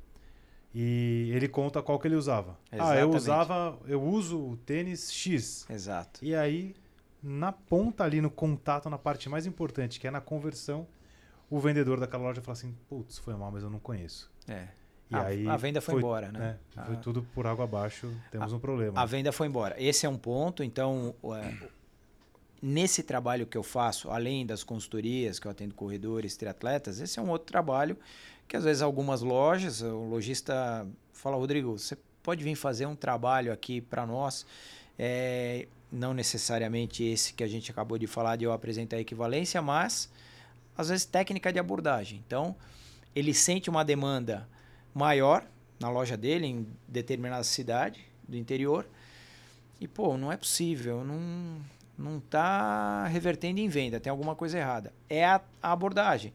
E ele conta qual que ele usava. Exatamente. Ah, eu usava, eu uso o tênis X. Exato. E aí, na ponta ali, no contato, na parte mais importante, que é na conversão, o vendedor daquela loja fala assim, putz, foi mal, mas eu não conheço. É. E a, aí a venda foi, embora, né? É, foi A- tudo por água abaixo, temos um problema. A venda foi embora. Esse é um ponto. Então, é, nesse trabalho que eu faço, além das consultorias, que eu atendo corredores, triatletas, esse é um outro trabalho que às vezes algumas lojas, o lojista fala, Rodrigo, você pode vir fazer um trabalho aqui para nós, é, não necessariamente esse que a gente acabou de falar de eu apresentar a equivalência, mas às vezes técnica de abordagem. Então, ele sente uma demanda maior na loja dele, em determinada cidade do interior, e pô, não é possível, não, não tá revertendo em venda, tem alguma coisa errada. É a, a abordagem.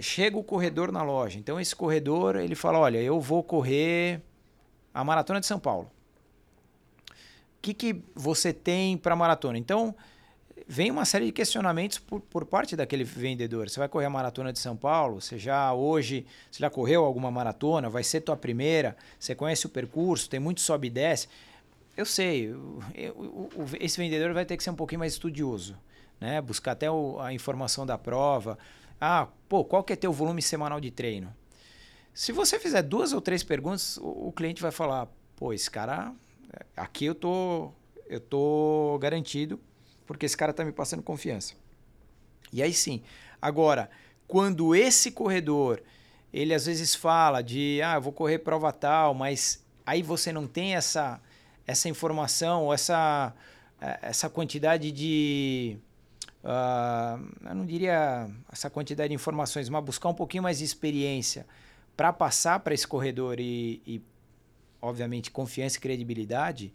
Chega o corredor na loja, então esse corredor ele fala: olha, eu vou correr a maratona de São Paulo. O que, que você tem para maratona? Então, vem uma série de questionamentos por, por parte daquele vendedor. Você vai correr a maratona de São Paulo? Você já hoje, você já correu alguma maratona? Vai ser tua primeira? Você conhece o percurso? Tem muito sobe e desce? Eu sei, o- o- o- esse vendedor vai ter que ser um pouquinho mais estudioso, né? Buscar até o- a informação da prova. Ah, pô, qual que é teu volume semanal de treino? Se você fizer duas ou três perguntas, o, o cliente vai falar, pô, esse cara, é, aqui eu tô, eu tô garantido, porque esse cara tá me passando confiança. E aí sim. Agora, quando esse corredor, ele às vezes fala de, ah, eu vou correr prova tal, mas aí você não tem essa, essa informação, ou essa, eh, essa quantidade de. ah, eu não diria essa quantidade de informações, mas buscar um pouquinho mais de experiência para passar para esse corredor e, e, obviamente, confiança e credibilidade,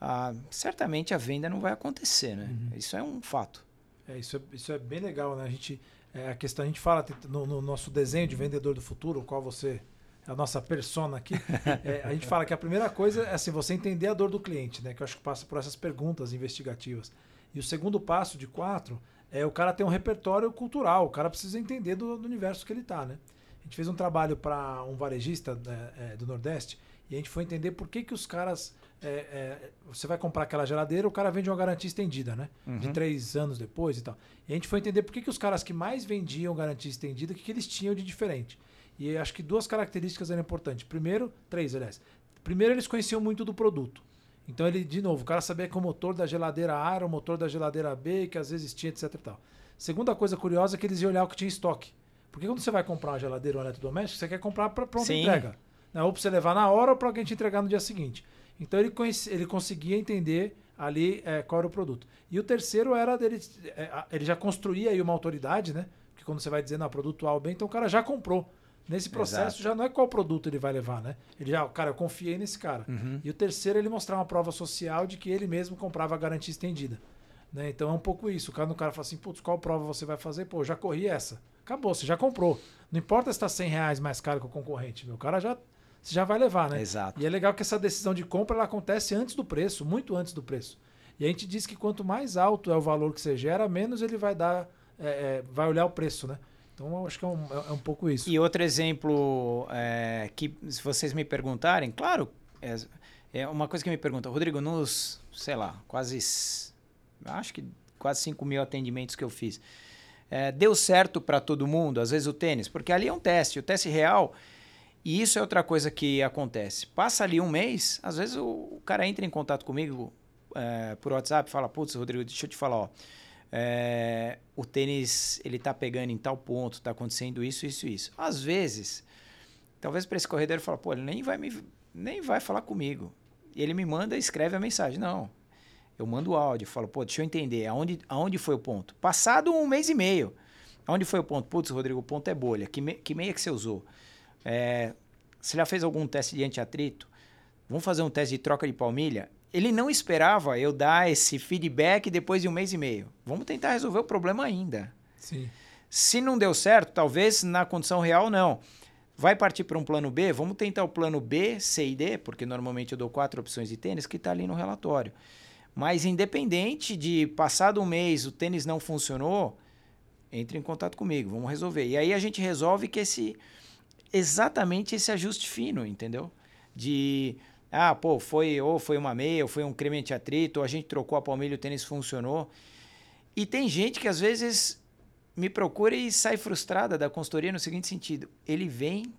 ah, certamente a venda não vai acontecer, né? Isso é um fato. É, isso, é, isso é bem legal, né? A gente, é, a questão, a gente fala no, no nosso desenho de vendedor do futuro, o qual você é a nossa persona aqui, é, a gente fala que a primeira coisa é assim, você entender a dor do cliente, né? Que eu acho que passa por essas perguntas investigativas. E o segundo passo de quatro é o cara ter um repertório cultural, o cara precisa entender do, do universo que ele está, né? A gente fez um trabalho para um varejista né, é, do Nordeste e a gente foi entender por que, que os caras. é, é, você vai comprar aquela geladeira, o cara vende uma garantia estendida, né? De três anos depois e tal. E a gente foi entender por que, que os caras que mais vendiam garantia estendida, o que, que eles tinham de diferente. E acho que duas características eram importantes. Primeiro, três, aliás. Primeiro, eles conheciam muito do produto. Então, ele, de novo, o cara sabia que o motor da geladeira A era o motor da geladeira B, que às vezes tinha, etc tal. Segunda coisa curiosa é que eles iam olhar o que tinha em estoque. Porque quando você vai comprar uma geladeira ou um eletrodoméstico, você quer comprar para pronta Sim. entrega. Né? Ou para você levar na hora ou para alguém te entregar no dia seguinte. Então ele, conhece- ele conseguia entender ali é, qual era o produto. E o terceiro era dele. é, a- ele já construía aí uma autoridade, né? Porque quando você vai dizer, não, produto A ou B, então o cara já comprou. Nesse processo Exato. já não é qual produto ele vai levar, né? Ele já, cara, eu confiei nesse cara. E o terceiro, ele mostrar uma prova social de que ele mesmo comprava a garantia estendida. Né? Então é um pouco isso. O cara, o cara fala assim, putz, qual prova você vai fazer? Pô, já corri essa. Acabou, você já comprou. Não importa se está 100 reais mais caro que o concorrente, meu. O cara já, você já vai levar, né? Exato. E é legal que essa decisão de compra ela acontece antes do preço, muito antes do preço. E a gente diz que quanto mais alto é o valor que você gera, menos ele vai dar, é, é, vai olhar o preço, né? Então acho que é um, é- é um pouco isso. E outro exemplo é, que, se vocês me perguntarem, claro, é, é uma coisa que me pergunta, Rodrigo, nos, sei lá, quase, acho que quase 5 mil atendimentos que eu fiz, é, deu certo para todo mundo, às vezes o tênis, porque ali é um teste, o teste real, e isso é outra coisa que acontece. Passa ali um mês, às vezes o, o cara entra em contato comigo é, por WhatsApp fala, putz, Rodrigo, deixa eu te falar, ó, é, o tênis ele tá pegando em tal ponto, tá acontecendo isso, isso, isso. Às vezes, talvez para esse corredor ele fala, pô, ele nem vai me nem vai falar comigo. E ele me manda, escreve a mensagem. Não. Eu mando o áudio, falo, pô, deixa eu entender, aonde, aonde foi o ponto? Passado um mês e meio. Aonde foi o ponto? Putz, Rodrigo, o ponto é bolha. Que, me, que meia que você usou? É, você já fez algum teste de antiatrito? Vamos fazer um teste de troca de palmilha? Ele não esperava eu dar esse feedback depois de um mês e meio. Vamos tentar resolver o problema ainda. Sim. Se não deu certo, talvez na condição real não. Vai partir para um plano B? Vamos tentar o plano B, C e D, porque normalmente eu dou quatro opções de tênis que está ali no relatório. Mas independente de passado um mês o tênis não funcionou, entre em contato comigo, vamos resolver. E aí a gente resolve que esse exatamente esse ajuste fino, entendeu? De ah, pô, foi ou foi uma meia, ou foi um creme antiatrito, ou a gente trocou a palmilha o tênis funcionou. E tem gente que às vezes me procura e sai frustrada da consultoria no seguinte sentido: ele vem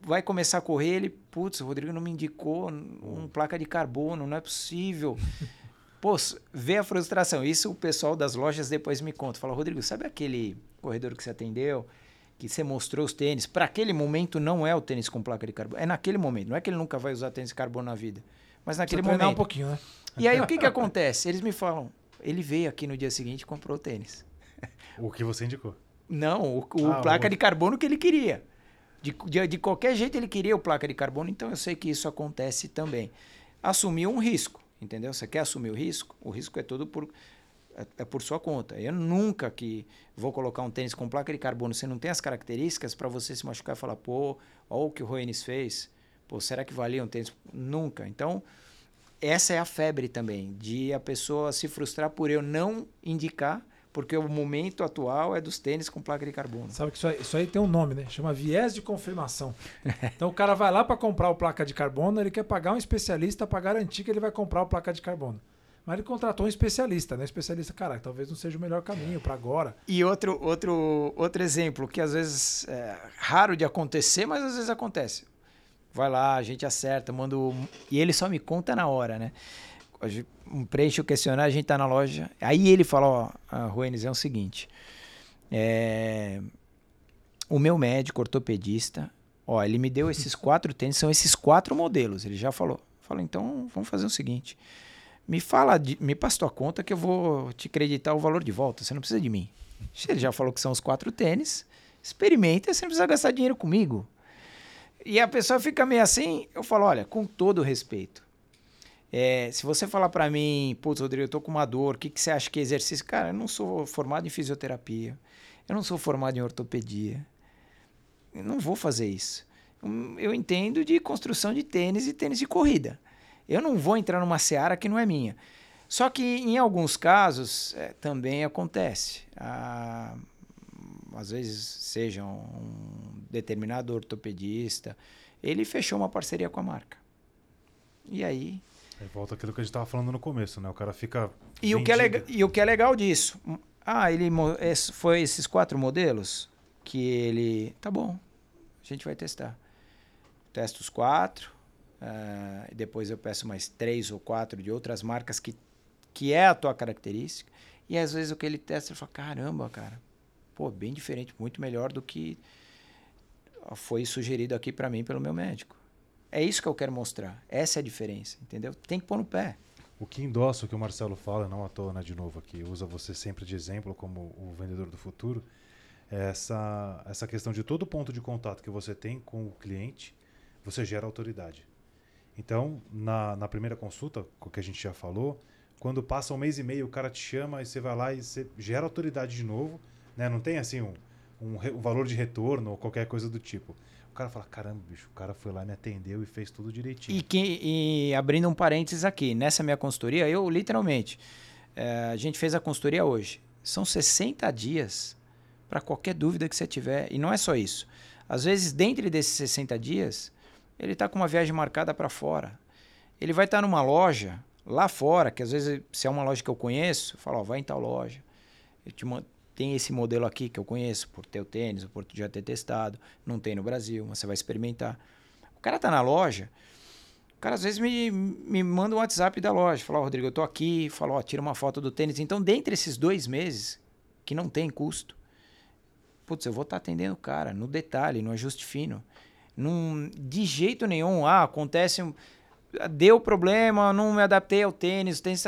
vai começar a correr, ele, putz, o Rodrigo não me indicou um, um placa de carbono, não é possível. Pô, vê a frustração. Isso o pessoal das lojas depois me conta. Fala, Rodrigo, sabe aquele corredor que você atendeu, que você mostrou os tênis? Para aquele momento não é o tênis com placa de carbono. É naquele momento. Não é que ele nunca vai usar tênis de carbono na vida. Mas naquele Precisa momento. um pouquinho, né? E aí o que que acontece? Eles me falam, ele veio aqui no dia seguinte e comprou o tênis. O que você indicou. Não, o, o Ah, placa o- de carbono que ele queria. De, de, de qualquer jeito ele queria o placa de carbono, então eu sei que isso acontece também. Assumiu um risco, entendeu? Você quer assumir o risco? O risco é todo por, é, é por sua conta. Eu nunca que vou colocar um tênis com placa de carbono, você não tem as características para você se machucar e falar, pô, olha o que o Roenis fez. Pô, será que valia um tênis? Nunca. Então, essa é a febre também, de a pessoa se frustrar por eu não indicar, porque o momento atual é dos tênis com placa de carbono. Sabe que isso aí, isso aí tem um nome, né? Chama viés de confirmação. Então o cara vai lá para comprar o placa de carbono, ele quer pagar um especialista para garantir que ele vai comprar o placa de carbono. Mas ele contratou um especialista, né? Especialista, cara, talvez não seja o melhor caminho para agora. E outro, outro, outro exemplo que às vezes é raro de acontecer, mas às vezes acontece. Vai lá, a gente acerta, manda o... E ele só me conta na hora, né? Preenche o questionário, a gente tá na loja. Aí ele fala, ó, Ruenes, é o seguinte. É... O meu médico ortopedista, ó, ele me deu esses quatro tênis, são esses quatro modelos, ele já falou. Fala, então vamos fazer o seguinte. Me fala, me passa tua conta que eu vou te creditar o valor de volta. Você não precisa de mim. Ele já falou que são os quatro tênis. Experimenta, você não precisa gastar dinheiro comigo. E a pessoa fica meio assim. Eu falo, olha, com todo respeito. é, se você falar para mim, putz, Rodrigo, eu tô com uma dor, o que, que você acha que é exercício? Cara, eu não sou formado em fisioterapia. Eu não sou formado em ortopedia. Eu não vou fazer isso. Eu entendo de construção de tênis e tênis de corrida. Eu não vou entrar numa seara que não é minha. Só que em alguns casos é, também acontece. Ah, às vezes seja um determinado ortopedista, ele fechou uma parceria com a marca. E aí. Aí volta aquilo que a gente tava falando no começo, né? O cara fica. E o, que é vendido. lega- e o que é legal disso? Ah, ele foi esses quatro modelos que ele. Tá bom, a gente vai testar. Testo os quatro. E depois eu peço mais três ou quatro de outras marcas que, que é a tua característica. E às vezes o que ele testa, ele fala: caramba, cara, pô, bem diferente, muito melhor do que foi sugerido aqui para mim pelo meu médico. É isso que eu quero mostrar. Essa é a diferença, entendeu? Tem que pôr no pé. O que endossa o que o Marcelo fala, não à toa, né, de novo aqui, usa você sempre de exemplo como o vendedor do futuro, é essa, essa questão de todo ponto de contato que você tem com o cliente, você gera autoridade. Então, na, na primeira consulta, que a gente já falou, quando passa um mês e meio, o cara te chama e você vai lá e você gera autoridade de novo, né? Não tem assim um, um, um valor de retorno ou qualquer coisa do tipo. O cara fala, caramba, bicho, o cara foi lá, me atendeu e fez tudo direitinho. E, que, e abrindo um parênteses aqui, nessa minha consultoria, eu literalmente, eh, a gente fez a consultoria hoje. São 60 dias para qualquer dúvida que você tiver. E não é só isso. Às vezes, dentro desses 60 dias, ele está com uma viagem marcada para fora. Ele vai estar numa loja lá fora, que às vezes, se é uma loja que eu conheço, eu falo, ó, vai em tal loja. Tem esse modelo aqui que eu conheço, por ter o tênis, por já ter testado. Não tem no Brasil, mas você vai experimentar. O cara tá na loja, o cara às vezes me, me manda um WhatsApp da loja, fala, ó, Rodrigo, eu tô aqui, fala, ó, tira uma foto do tênis. Então, dentre esses dois meses, que não tem custo, putz, eu vou estar atendendo o cara no detalhe, no ajuste fino. Num, de jeito nenhum, ah, acontece, deu problema, não me adaptei ao tênis, o tênis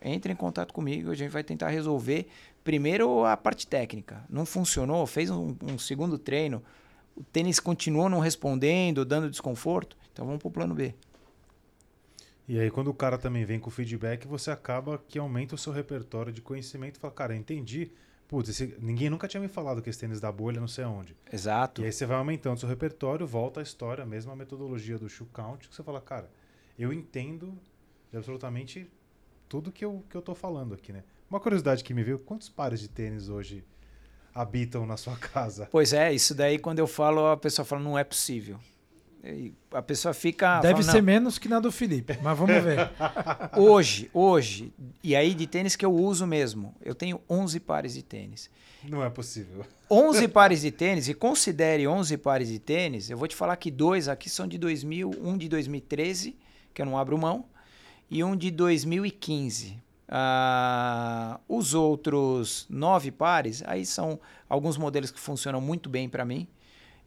entre em contato comigo, a gente vai tentar resolver primeiro a parte técnica. Não funcionou, fez um, um segundo treino, o tênis continuou não respondendo, dando desconforto, então vamos pro plano B. E aí, quando o cara também vem com feedback, você acaba que aumenta o seu repertório de conhecimento e fala, cara, entendi. Putz, esse- ninguém nunca tinha me falado que esse tênis da bolha, não sei aonde. Exato. E aí você vai aumentando o seu repertório, volta à história, a mesma metodologia do shoe count, que você fala, cara, eu entendo absolutamente tudo que eu, que eu tô falando aqui, né? Uma curiosidade que me veio, quantos pares de tênis hoje habitam na sua casa? Pois é, isso daí quando eu falo, a pessoa fala, não é possível. A pessoa fica. Deve fala, ser menos que na do Felipe, mas vamos ver. hoje, hoje, e aí de tênis que eu uso mesmo, eu tenho 11 pares de tênis. Não é possível. 11 pares de tênis, e considere 11 pares de tênis, eu vou te falar que dois aqui são de 2000, um de 2013, que eu não abro mão, e um de 2015. Ah, os outros nove pares, aí são alguns modelos que funcionam muito bem para mim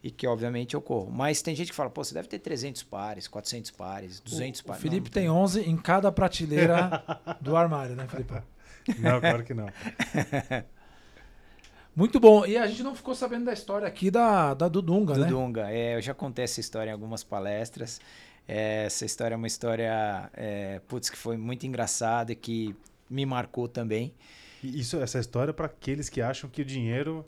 e que obviamente eu corro. Mas tem gente que fala, pô, você deve ter 300 pares, 400 pares, 200 o, pares. O Felipe não, não tem 11 em cada prateleira do armário, né, Felipe? Não, claro que não. Muito bom. E a gente não ficou sabendo da história aqui da, da Dudunga, do né? Dudunga. É, eu já contei essa história em algumas palestras. É, essa história é uma história, é, putz, que foi muito engraçada e que me marcou também. E isso, essa história é para aqueles que acham que o dinheiro,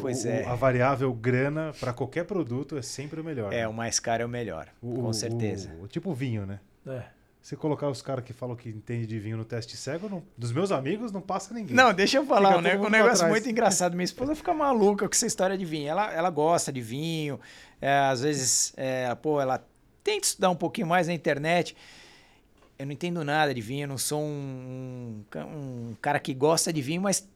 Pois o, é. a variável grana para qualquer produto é sempre o melhor. É, né? o mais caro é o melhor, O- com o- certeza. O, tipo vinho, né? É. Se colocar os caras que falam que entende de vinho no teste cego, não- dos meus amigos não passa ninguém. Não, deixa eu falar Fica um, um negócio muito engraçado. Minha esposa fica maluca com essa história de vinho. Ela, ela gosta de vinho, é, às vezes, é, pô, ela tenta estudar um pouquinho mais na internet. Eu não entendo nada de vinho, eu não sou um, um, um cara que gosta de vinho, mas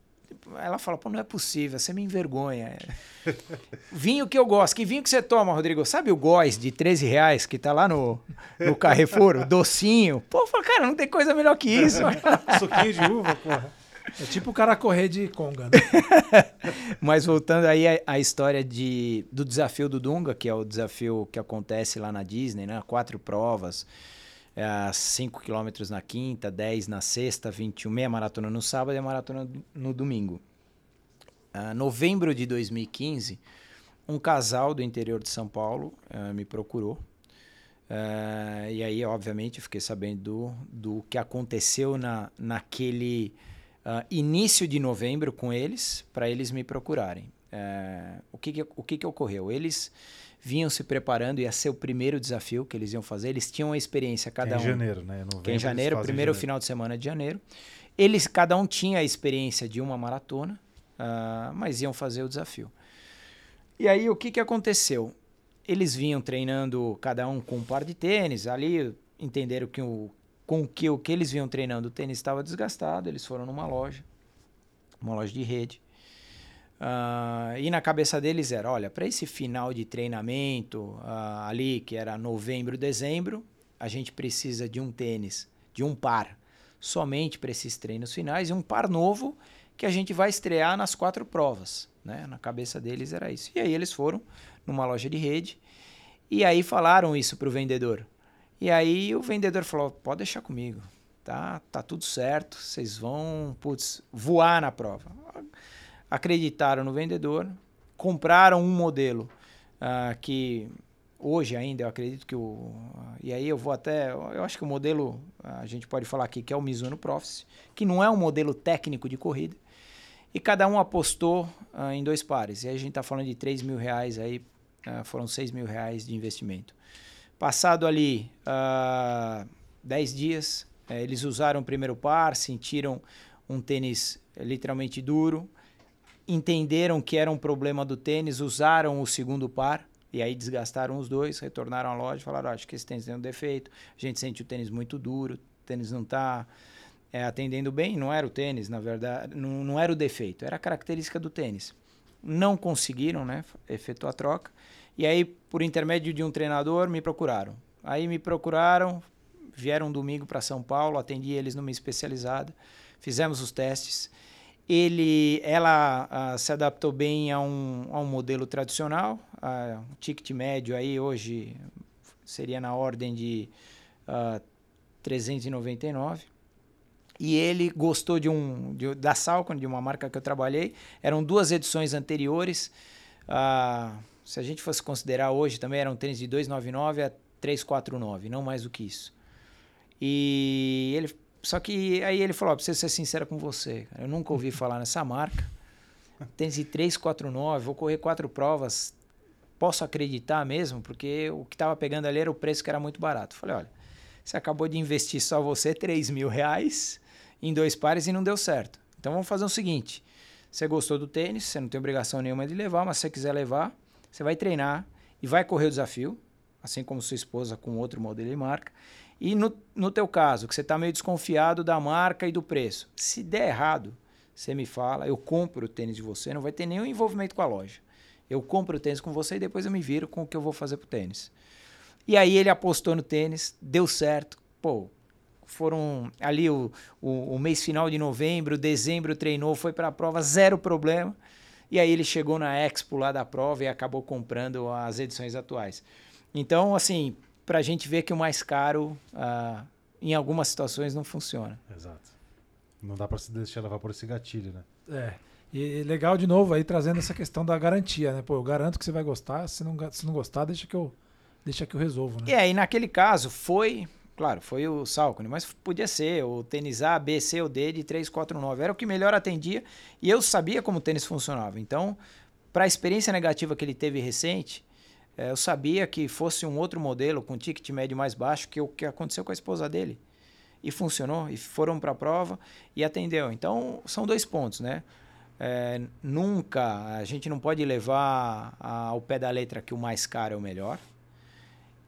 ela fala, pô, não é possível, você me envergonha. vinho que eu gosto, que vinho que você toma, Rodrigo? Sabe o Góis de 13 reais que tá lá no, no Carrefour, docinho? Pô, eu falo, cara, não tem coisa melhor que isso. Suquinho de uva, porra. É tipo o cara correr de conga, né? Mas voltando aí à, à história de, do desafio do Dunga, que é o desafio que acontece lá na Disney, né? Quatro provas, 5 quilômetros na quinta, 10 na sexta, 21, meia maratona no sábado e a maratona no domingo. Ah, novembro de 2015, um casal do interior de São Paulo ah, me procurou. Ah, e aí, obviamente, fiquei sabendo do, do que aconteceu na, naquele início de novembro com eles, para eles me procurarem. Eh, o que, que, o que, que ocorreu? Eles vinham se preparando, ia ser o primeiro desafio que eles iam fazer. Eles tinham a experiência, cada é em um. janeiro, né? Novembro, Que é em janeiro, em primeiro janeiro. final de semana de janeiro. Eles, cada um tinha a experiência de uma maratona, ah, mas iam fazer o desafio. E aí, o que, que aconteceu? Eles vinham treinando, cada um com um par de tênis, ali entenderam que o, com que o que eles vinham treinando, o tênis estava desgastado, eles foram numa loja, uma loja de rede. Ah, e na cabeça deles era, olha, para esse final de treinamento ah, ali, que era novembro, dezembro, a gente precisa de um tênis, de um par, somente para esses treinos finais, e um par novo que a gente vai estrear nas quatro provas. Né? Na cabeça deles era isso. E aí eles foram numa loja de rede e aí falaram isso para o vendedor. E aí o vendedor falou: pode deixar comigo, tá? Tá tudo certo, vocês vão, putz, voar na prova. Acreditaram no vendedor, compraram um modelo ah, que hoje ainda eu acredito que o e aí eu vou até eu acho que o modelo a gente pode falar aqui que é o Mizuno Prophecy que não é um modelo técnico de corrida e cada um apostou ah, em dois pares. E aí a gente está falando de 3 mil reais aí ah, foram 6 mil reais de investimento. Passado ali ah, 10 dias eh, eles usaram o primeiro par sentiram um tênis eh, literalmente duro entenderam que era um problema do tênis usaram o segundo par e aí desgastaram os dois, retornaram à loja e falaram: "Ah, acho que esse tênis tem um defeito, a gente sente o tênis muito duro, o tênis não está atendendo bem. Não era o tênis, na verdade, não, não era o defeito, era a característica do tênis. Não conseguiram né, efetuar a troca. E aí, por intermédio de um treinador, me procuraram. Aí me procuraram, vieram um domingo para São Paulo, atendi eles numa especializada, fizemos os testes. Ele, ela ah, se adaptou bem a um, a um modelo tradicional, ah, um ticket médio aí hoje seria na ordem de ah, 399. E ele gostou de um de- da Salcon, de uma marca que eu trabalhei. Eram duas edições anteriores. Ah, se a gente fosse considerar hoje, também eram tênis de 299 a 349, não mais do que isso. E ele só que aí ele falou, ó, preciso ser sincero com você, eu nunca ouvi falar nessa marca. Tênis de 349, vou correr quatro provas. Posso acreditar mesmo? Porque o que estava pegando ali era o preço que era muito barato. Falei, olha, você acabou de investir só você 3 mil reais em dois pares e não deu certo. Então vamos fazer o seguinte: você gostou do tênis, você não tem obrigação nenhuma de levar, mas se você quiser levar, você vai treinar e vai correr o desafio. assim como sua esposa com outro modelo e marca. E no, no teu caso, que você está meio desconfiado da marca e do preço, se der errado, você me fala, eu compro o tênis de você, não vai ter nenhum envolvimento com a loja. Eu compro o tênis com você e depois eu me viro com o que eu vou fazer pro tênis. E aí ele apostou no tênis, deu certo. Pô, foram ali o, o, o mês final de novembro, dezembro treinou, foi para a prova, zero problema. E aí ele chegou na Expo lá da prova e acabou comprando as edições atuais. Então, assim, para a gente ver que o mais caro, ah, em algumas situações, não funciona. Exato. Não dá para se deixar levar por esse gatilho, né? É. E legal de novo aí trazendo essa questão da garantia, né? Pô, eu garanto que você vai gostar, se não, se não gostar, deixa que eu deixa que eu resolvo, né? É, e naquele caso foi, claro, foi o Salcone, mas podia ser o tênis A, B, C ou D de 349. Era o que melhor atendia e eu sabia como o tênis funcionava. Então, para a experiência negativa que ele teve recente, eu sabia que fosse um outro modelo com ticket médio mais baixo que o que aconteceu com a esposa dele. E funcionou, e foram para a prova e atendeu. Então, são dois pontos, né? É, nunca, a gente não pode levar ao pé da letra que o mais caro é o melhor.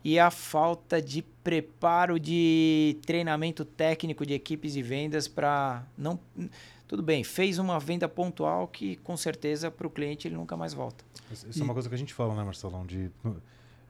E a falta de preparo de treinamento técnico de equipes de vendas para não tudo bem, fez uma venda pontual que com certeza para o cliente ele nunca mais volta. Isso e... é uma coisa que a gente fala, né, Marcelão? De,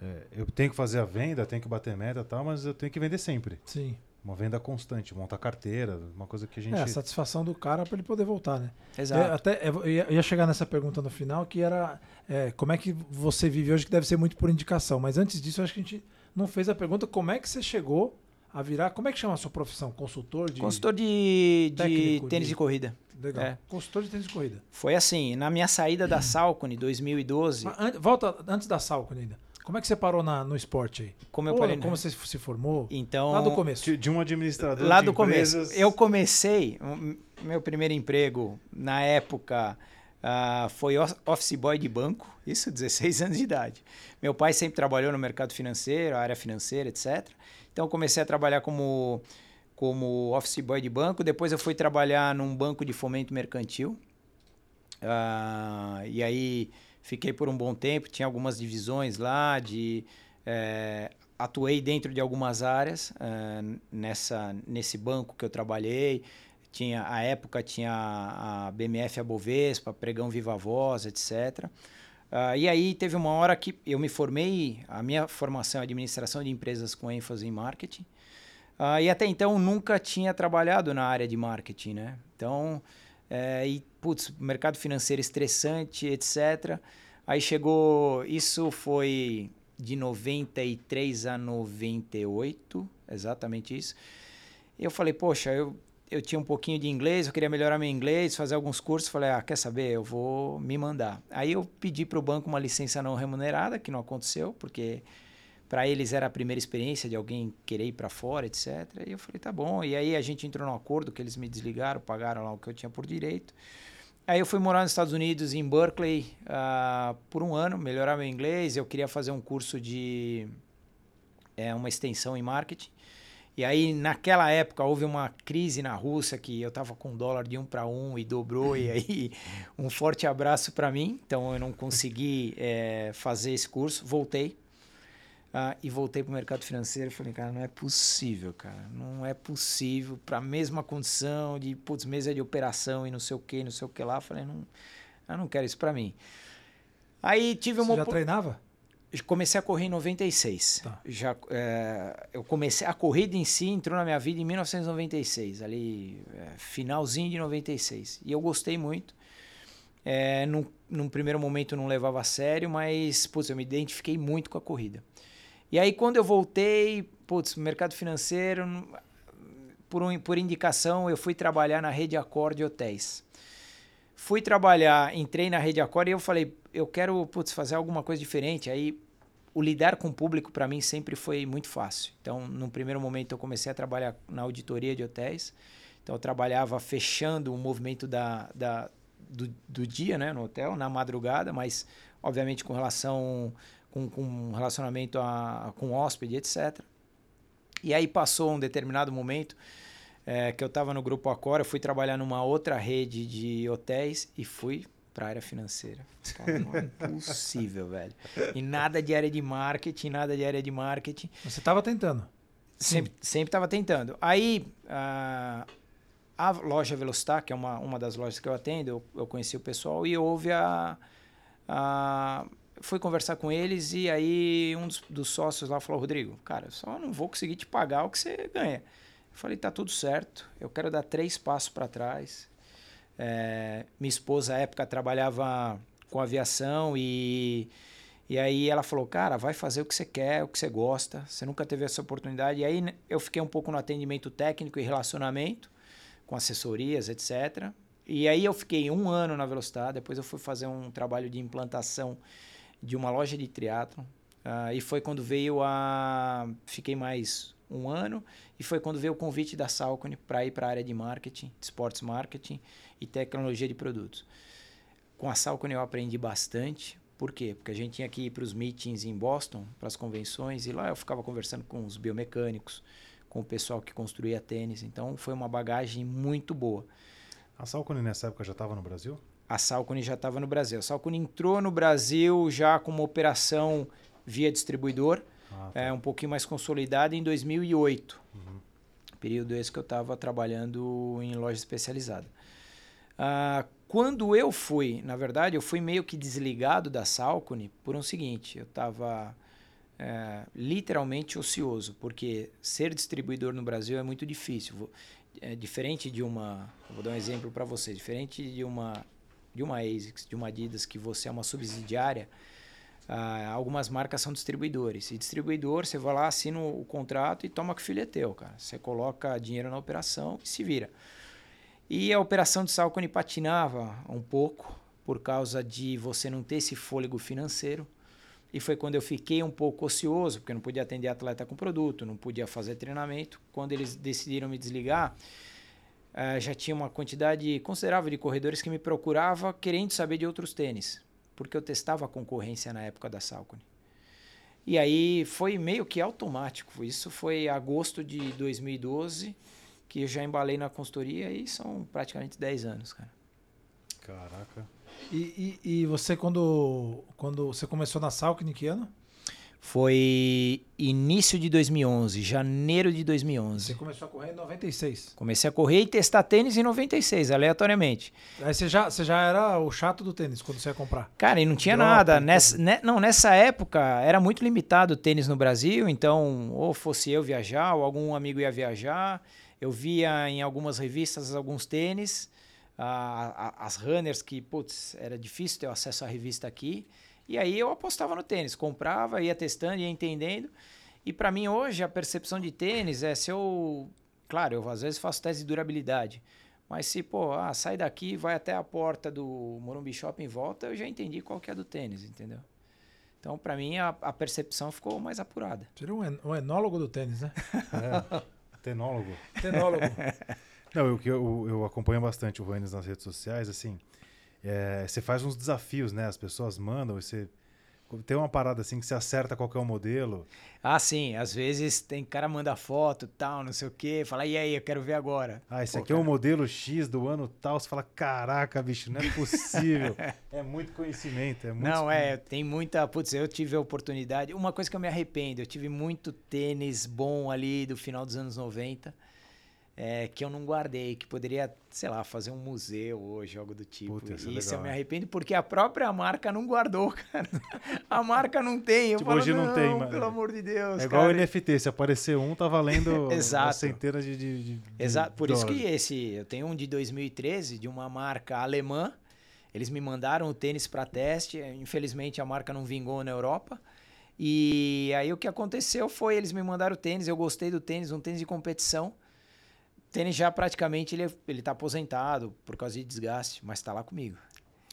é, eu tenho que fazer a venda, tenho que bater meta e tal, mas eu tenho que vender sempre. Sim. Uma venda constante, montar carteira, uma coisa que a gente. É, a satisfação do cara para ele poder voltar, né? Exato. Eu, até, eu ia chegar nessa pergunta no final, que era é, como é que você vive hoje, que deve ser muito por indicação. Mas antes disso, eu acho que a gente não fez a pergunta como é que você chegou a virar. Como é que chama a sua profissão? Consultor de. Consultor de, de tênis de, de corrida. Legal. É. Consultor de tênis de corrida. Foi assim, na minha saída da Salcone, 2012. Mas, an volta antes da Salcone ainda. Como é que você parou na, no esporte aí? Como eu parei, como você se formou? Então, lá do começo. De, de um administrador lá de do empresas. começo. Eu comecei, meu primeiro emprego na época uh, foi office boy de banco, isso 16 anos de idade. Meu pai sempre trabalhou no mercado financeiro, área financeira, etc. Então comecei a trabalhar como como office boy de banco. Depois eu fui trabalhar num banco de fomento mercantil. Uh, e aí fiquei por um bom tempo, tinha algumas divisões lá de é, atuei dentro de algumas áreas uh, nessa nesse banco que eu trabalhei tinha a época tinha a BMF a Bovespa pregão Viva Voz etc uh, e aí teve uma hora que eu me formei a minha formação é administração de empresas com ênfase em marketing uh, e até então nunca tinha trabalhado na área de marketing né então é, e, putz, mercado financeiro estressante, etc. Aí chegou. Isso foi de 93 a 98, exatamente isso. Eu falei, poxa, eu, eu tinha um pouquinho de inglês, eu queria melhorar meu inglês, fazer alguns cursos. Falei, ah, quer saber? Eu vou me mandar. Aí eu pedi para o banco uma licença não remunerada, que não aconteceu, porque para eles era a primeira experiência de alguém querer ir para fora, etc. E eu falei, tá bom. E aí a gente entrou num acordo que eles me desligaram, pagaram lá o que eu tinha por direito. Aí eu fui morar nos Estados Unidos, em Berkeley, uh, por um ano, melhorar meu inglês. Eu queria fazer um curso de é, uma extensão em marketing. E aí, naquela época, houve uma crise na Rússia que eu estava com dólar de um para um e dobrou. e aí, um forte abraço para mim. Então, eu não consegui é, fazer esse curso. Voltei. Ah, e voltei para o mercado financeiro e falei, cara, não é possível, cara. Não é possível para a mesma condição de, putz, mesa de operação e não sei o que, não sei o que lá. Falei, não, eu não quero isso para mim. Aí tive uma... Você já treinava? Comecei a correr em 96. Tá. Já, é, eu comecei a corrida em si entrou na minha vida em 1996, ali é, finalzinho de 96. E eu gostei muito. É, num, num primeiro momento não levava a sério, mas putz, eu me identifiquei muito com a corrida. E aí, quando eu voltei, putz, mercado financeiro, por, um, por indicação, eu fui trabalhar na Rede Accord de Hotéis. Fui trabalhar, entrei na Rede Accord e eu falei, eu quero putz, fazer alguma coisa diferente. Aí, o lidar com o público, para mim, sempre foi muito fácil. Então, no primeiro momento, eu comecei a trabalhar na auditoria de hotéis. Então, eu trabalhava fechando o movimento da, da, do, do dia né, no hotel, na madrugada, mas, obviamente, com relação com, com relacionamento a, com hóspede, etc. E aí passou um determinado momento é, que eu estava no Grupo Acora, fui trabalhar numa outra rede de hotéis e fui para a área financeira. Cara, não é impossível, velho. E nada de área de marketing, nada de área de marketing. Você estava tentando. Sempre estava tentando. Aí, a, a loja Velocitar, que é uma, uma das lojas que eu atendo, eu, eu conheci o pessoal e houve a, a fui conversar com eles e aí um dos, dos, sócios lá falou, Rodrigo, cara, só não vou conseguir te pagar o que você ganha. Eu falei, tá tudo certo, eu quero dar três passos para trás. É, minha esposa, à época, trabalhava com aviação e, e aí ela falou, cara, vai fazer o que você quer, o que você gosta, você nunca teve essa oportunidade. E aí eu fiquei um pouco no atendimento técnico e relacionamento, com assessorias, etc. E aí eu fiquei um ano na Velocidade, depois eu fui fazer um trabalho de implantação de uma loja de triatlo. Uh, e foi quando veio a. Fiquei mais um ano, e foi quando veio o convite da Salcone para ir para a área de marketing, de sports marketing e tecnologia de produtos. Com a Salcone eu aprendi bastante. Por quê? Porque a gente tinha que ir para os meetings em Boston, para as convenções, e lá eu ficava conversando com os biomecânicos, com o pessoal que construía tênis. Então foi uma bagagem muito boa. A Salcone nessa época já estava no Brasil? a Salcone já estava no Brasil. A Salcone entrou no Brasil já com uma operação via distribuidor, ah, tá. é, um pouquinho mais consolidada em 2008. Uhum. Período esse que eu estava trabalhando em loja especializada. Ah, quando eu fui, na verdade, eu fui meio que desligado da Salcone por um seguinte, eu estava é, literalmente ocioso, porque ser distribuidor no Brasil é muito difícil. É diferente de uma, vou dar um exemplo para você, diferente de uma de uma ASICS, de uma Adidas, que você é uma subsidiária, ah, algumas marcas são distribuidores. E distribuidor, você vai lá, assina o contrato e toma que filho é teu, cara. Você coloca dinheiro na operação e se vira. E a operação de Salcone patinava um pouco por causa de você não ter esse fôlego financeiro. E foi quando eu fiquei um pouco ocioso, porque não podia atender atleta com produto, não podia fazer treinamento. Quando eles decidiram me desligar, uh, já tinha uma quantidade considerável de corredores que me procurava querendo saber de outros tênis, porque eu testava a concorrência na época da Salcone. E aí foi meio que automático. Isso foi agosto de 2012 que eu já embalei na consultoria e são praticamente 10 anos, cara. Caraca. E, e, e você, quando, quando você começou na Salcone, que ano? Foi início de 2011, janeiro de 2011. Você começou a correr em 96. Comecei a correr e testar tênis em 96, aleatoriamente. Aí você já, você já era o chato do tênis quando você ia comprar? Cara, e não tinha Drop, nada. Nessa, ne, não, nessa época era muito limitado o tênis no Brasil, então ou fosse eu viajar ou algum amigo ia viajar. Eu via em algumas revistas alguns tênis, a, a, as runners que, putz, era difícil ter acesso à revista aqui. E aí eu apostava no tênis, comprava, ia testando, ia entendendo. E para mim hoje a percepção de tênis é se eu, claro, eu às vezes faço teste de durabilidade, mas se pô, ah, sai daqui, vai até a porta do Morumbi Shopping e volta, eu já entendi qual que é do tênis, entendeu? Então, para mim, a, a, percepção ficou mais apurada. Seria um, en um enólogo do tênis, né? É, tenólogo. Tenólogo. Não, eu, eu, eu acompanho bastante o Ruenes nas redes sociais, assim. É, você faz uns desafios, né? As pessoas mandam, você tem uma parada assim que você acerta qualquer um modelo. Ah, sim. Às vezes tem cara manda foto, tal, não sei o quê. Fala, e aí, eu quero ver agora. Ah, esse Pô, aqui cara. é o modelo X do ano tal. Você fala, caraca, bicho, não é possível. é muito conhecimento. É muito não, é, tem muita. Putz, eu tive a oportunidade. Uma coisa que eu me arrependo, eu tive muito tênis bom ali do final dos anos 90 é, que eu não guardei, que poderia, sei lá, fazer um museu hoje, algo do tipo. Puta, isso, é isso eu me arrependo porque a própria marca não guardou, cara. A marca não tem. Eu tipo, falo, hoje não, não, tem, mano. Pelo amor de Deus. É igual o NFT, se aparecer um, tá valendo Exato. centenas de, de, de Exato, por dólares. isso que esse, eu tenho um de 2013 de uma marca alemã. Eles me mandaram o tênis para teste. Infelizmente a marca não vingou na Europa. E aí o que aconteceu foi eles me mandaram o tênis, eu gostei do tênis, um tênis de competição tênis já praticamente ele, ele tá aposentado por causa de desgaste, mas está lá comigo.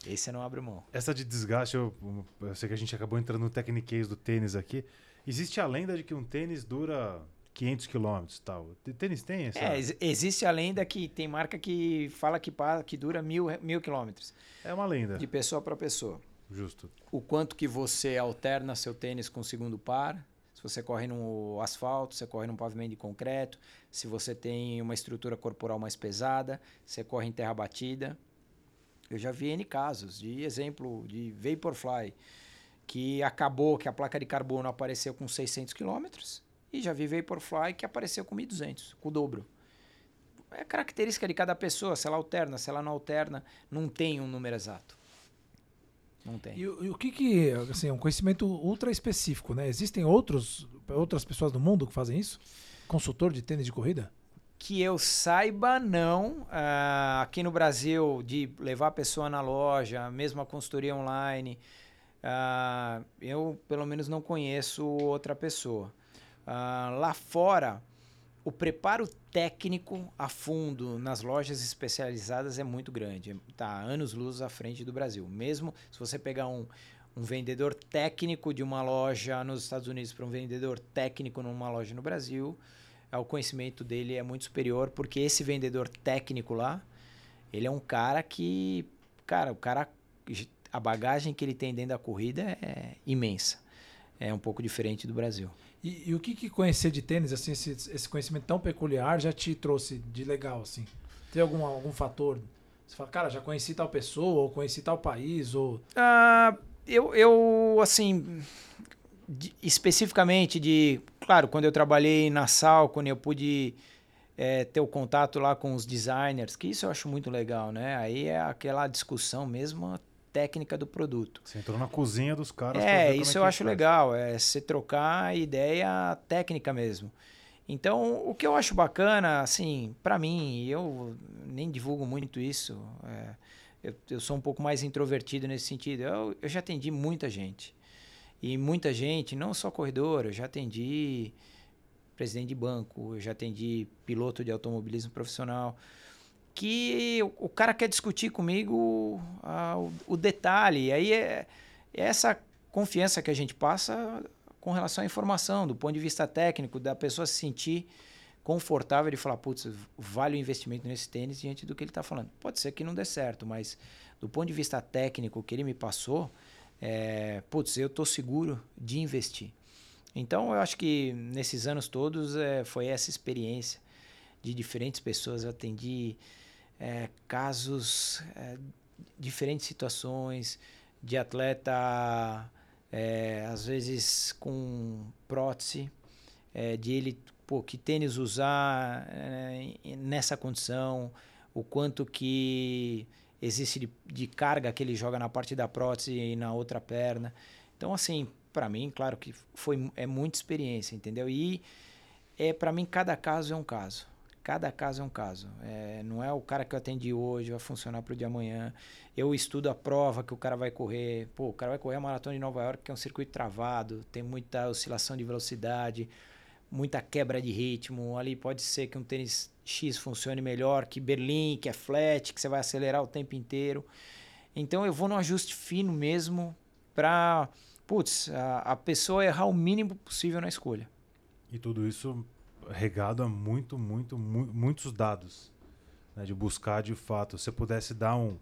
Esse eu não abro mão. Essa de desgaste, eu, eu sei que a gente acabou entrando no techniquez do tênis aqui. Existe a lenda de que um tênis dura 500 quilômetros tal. Tênis tem essa? É, existe a lenda que tem marca que fala que, que dura mil, mil quilômetros. É uma lenda. De pessoa para pessoa. Justo. O quanto que você alterna seu tênis com o segundo par, se você corre no asfalto, você corre num pavimento de concreto, se você tem uma estrutura corporal mais pesada, você corre em terra batida. Eu já vi N casos de exemplo de Vaporfly, que acabou que a placa de carbono apareceu com 600 km e já vi Vaporfly que apareceu com 1.200, com o dobro. É característica de cada pessoa, se ela alterna, se ela não alterna, não tem um número exato. Não tem. E, e o que que, assim, é um conhecimento ultra específico, né? Existem outros, outras pessoas do mundo que fazem isso? Consultor de tênis de corrida? Que eu saiba, não. Uh, aqui no Brasil, de levar a pessoa na loja, mesmo a consultoria online, uh, eu pelo menos não conheço outra pessoa. Uh, lá fora, o preparo técnico a fundo nas lojas especializadas é muito grande. Está anos luz à frente do Brasil. Mesmo se você pegar um, um vendedor técnico de uma loja nos Estados Unidos para um vendedor técnico numa loja no Brasil, é, o conhecimento dele é muito superior, porque esse vendedor técnico lá, ele é um cara que, cara, o cara, a bagagem que ele tem dentro da corrida é imensa. É um pouco diferente do Brasil. E, e, o que, que conhecer de tênis, assim, esse, esse, conhecimento tão peculiar já te trouxe de legal, assim? Tem algum, algum fator? Você fala, cara, já conheci tal pessoa, ou conheci tal país, ou... Ah, eu, eu, assim, de, especificamente de... Claro, quando eu trabalhei na Sal, quando eu pude é, ter o contato lá com os designers, que isso eu acho muito legal, né? Aí é aquela discussão mesmo técnica do produto. Você entrou na cozinha dos caras. É, isso é eu acho faz. legal, é você trocar ideia técnica mesmo. Então, o que eu acho bacana, assim, para mim, eu nem divulgo muito isso, é, eu, eu, sou um pouco mais introvertido nesse sentido. Eu, eu já atendi muita gente. E muita gente, não só corredor, eu já atendi presidente de banco, eu já atendi piloto de automobilismo profissional que o, o cara quer discutir comigo ah, o, o, detalhe. E aí é, é, essa confiança que a gente passa com relação à informação, do ponto de vista técnico, da pessoa se sentir confortável de falar, putz, vale o investimento nesse tênis diante do que ele está falando. Pode ser que não dê certo, mas do ponto de vista técnico que ele me passou, é, putz, eu estou seguro de investir. Então, eu acho que nesses anos todos é, foi essa experiência de diferentes pessoas. Eu atendi é, casos, é, diferentes situações de atleta, é, às vezes com prótese, é, de ele, pô, que tênis usar é, nessa condição, o quanto que existe de, de, carga que ele joga na parte da prótese e na outra perna. Então, assim, para mim, claro que foi é muita experiência, entendeu? E é para mim cada caso é um caso. Cada caso é um caso. É, não é o cara que eu atendi hoje, vai funcionar para o de amanhã. Eu estudo a prova que o cara vai correr. Pô, o cara vai correr a maratona de Nova York, que é um circuito travado, tem muita oscilação de velocidade, muita quebra de ritmo. Ali pode ser que um tênis X funcione melhor que Berlim, que é flat, que você vai acelerar o tempo inteiro. Então eu vou no ajuste fino mesmo para, putz, a, a pessoa errar o mínimo possível na escolha. E tudo isso regado a muito, muito, mu muitos dados. Né, de buscar de fato. Se pudesse dar um.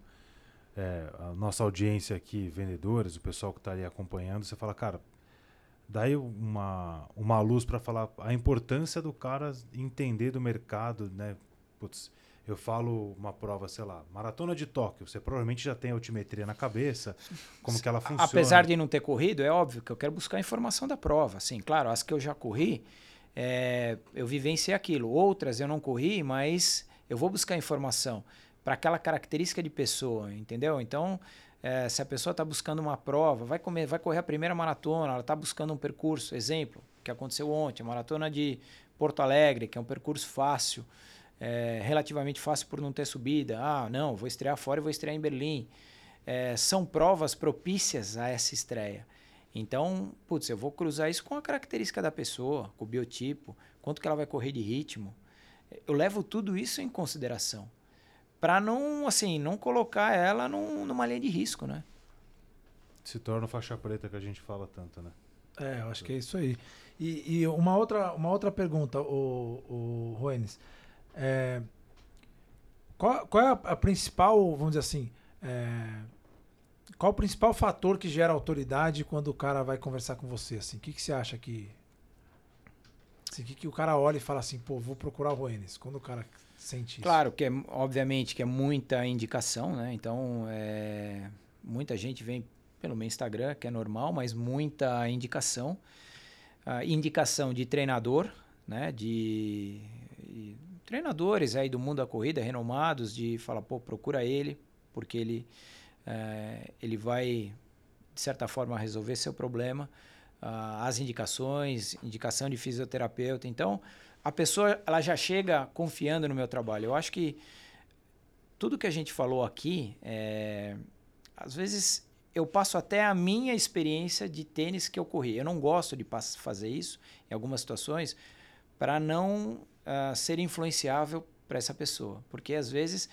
É, a nossa audiência aqui, vendedores, o pessoal que está ali acompanhando, você fala, cara, daí uma, uma luz para falar a importância do cara entender do mercado, né? Putz, eu falo uma prova, sei lá, maratona de Tóquio, você provavelmente já tem a altimetria na cabeça, como que ela funciona. Apesar de não ter corrido, é óbvio que eu quero buscar a informação da prova. Sim, claro, as que eu já corri, é, eu vivenciei aquilo. Outras eu não corri, mas eu vou buscar informação para aquela característica de pessoa, entendeu? Então, é, se a pessoa está buscando uma prova, vai, comer, vai correr a primeira maratona, ela está buscando um percurso, exemplo, que aconteceu ontem, a maratona de Porto Alegre, que é um percurso fácil, é, relativamente fácil por não ter subida. Ah, não, vou estrear fora e vou estrear em Berlim. É, são provas propícias a essa estreia. Então, putz, eu vou cruzar isso com a característica da pessoa, com o biotipo, quanto que ela vai correr de ritmo. Eu levo tudo isso em consideração para não, assim, não colocar ela num, numa linha de risco, né? Se torna faixa preta que a gente fala tanto, né? É, eu acho que é isso aí. E, e uma, outra, uma outra pergunta, o, o Ruenes. É, qual, qual é a, a, principal, vamos dizer assim, é, qual o principal fator que gera autoridade quando o cara vai conversar com você? Assim? O que, que você acha que. Assim, que, que o cara olha e fala assim, pô, vou procurar o Roenes. Quando o cara sente isso. Claro que é, obviamente que é muita indicação, né? Então, é, muita gente vem pelo meu Instagram, que é normal, mas muita indicação. Uh, indicação de treinador, né? De treinadores aí do mundo da corrida, renomados, de falar, pô, procura ele, porque ele, é, ele vai, de certa forma, resolver seu problema. Uh, as indicações, indicação de fisioterapeuta. Então, a pessoa ela já chega confiando no meu trabalho. Eu acho que tudo que a gente falou aqui, é, às vezes eu passo até a minha experiência de tênis que eu corri. Eu não gosto de fazer isso em algumas situações para não uh, ser influenciável para essa pessoa. Porque às vezes,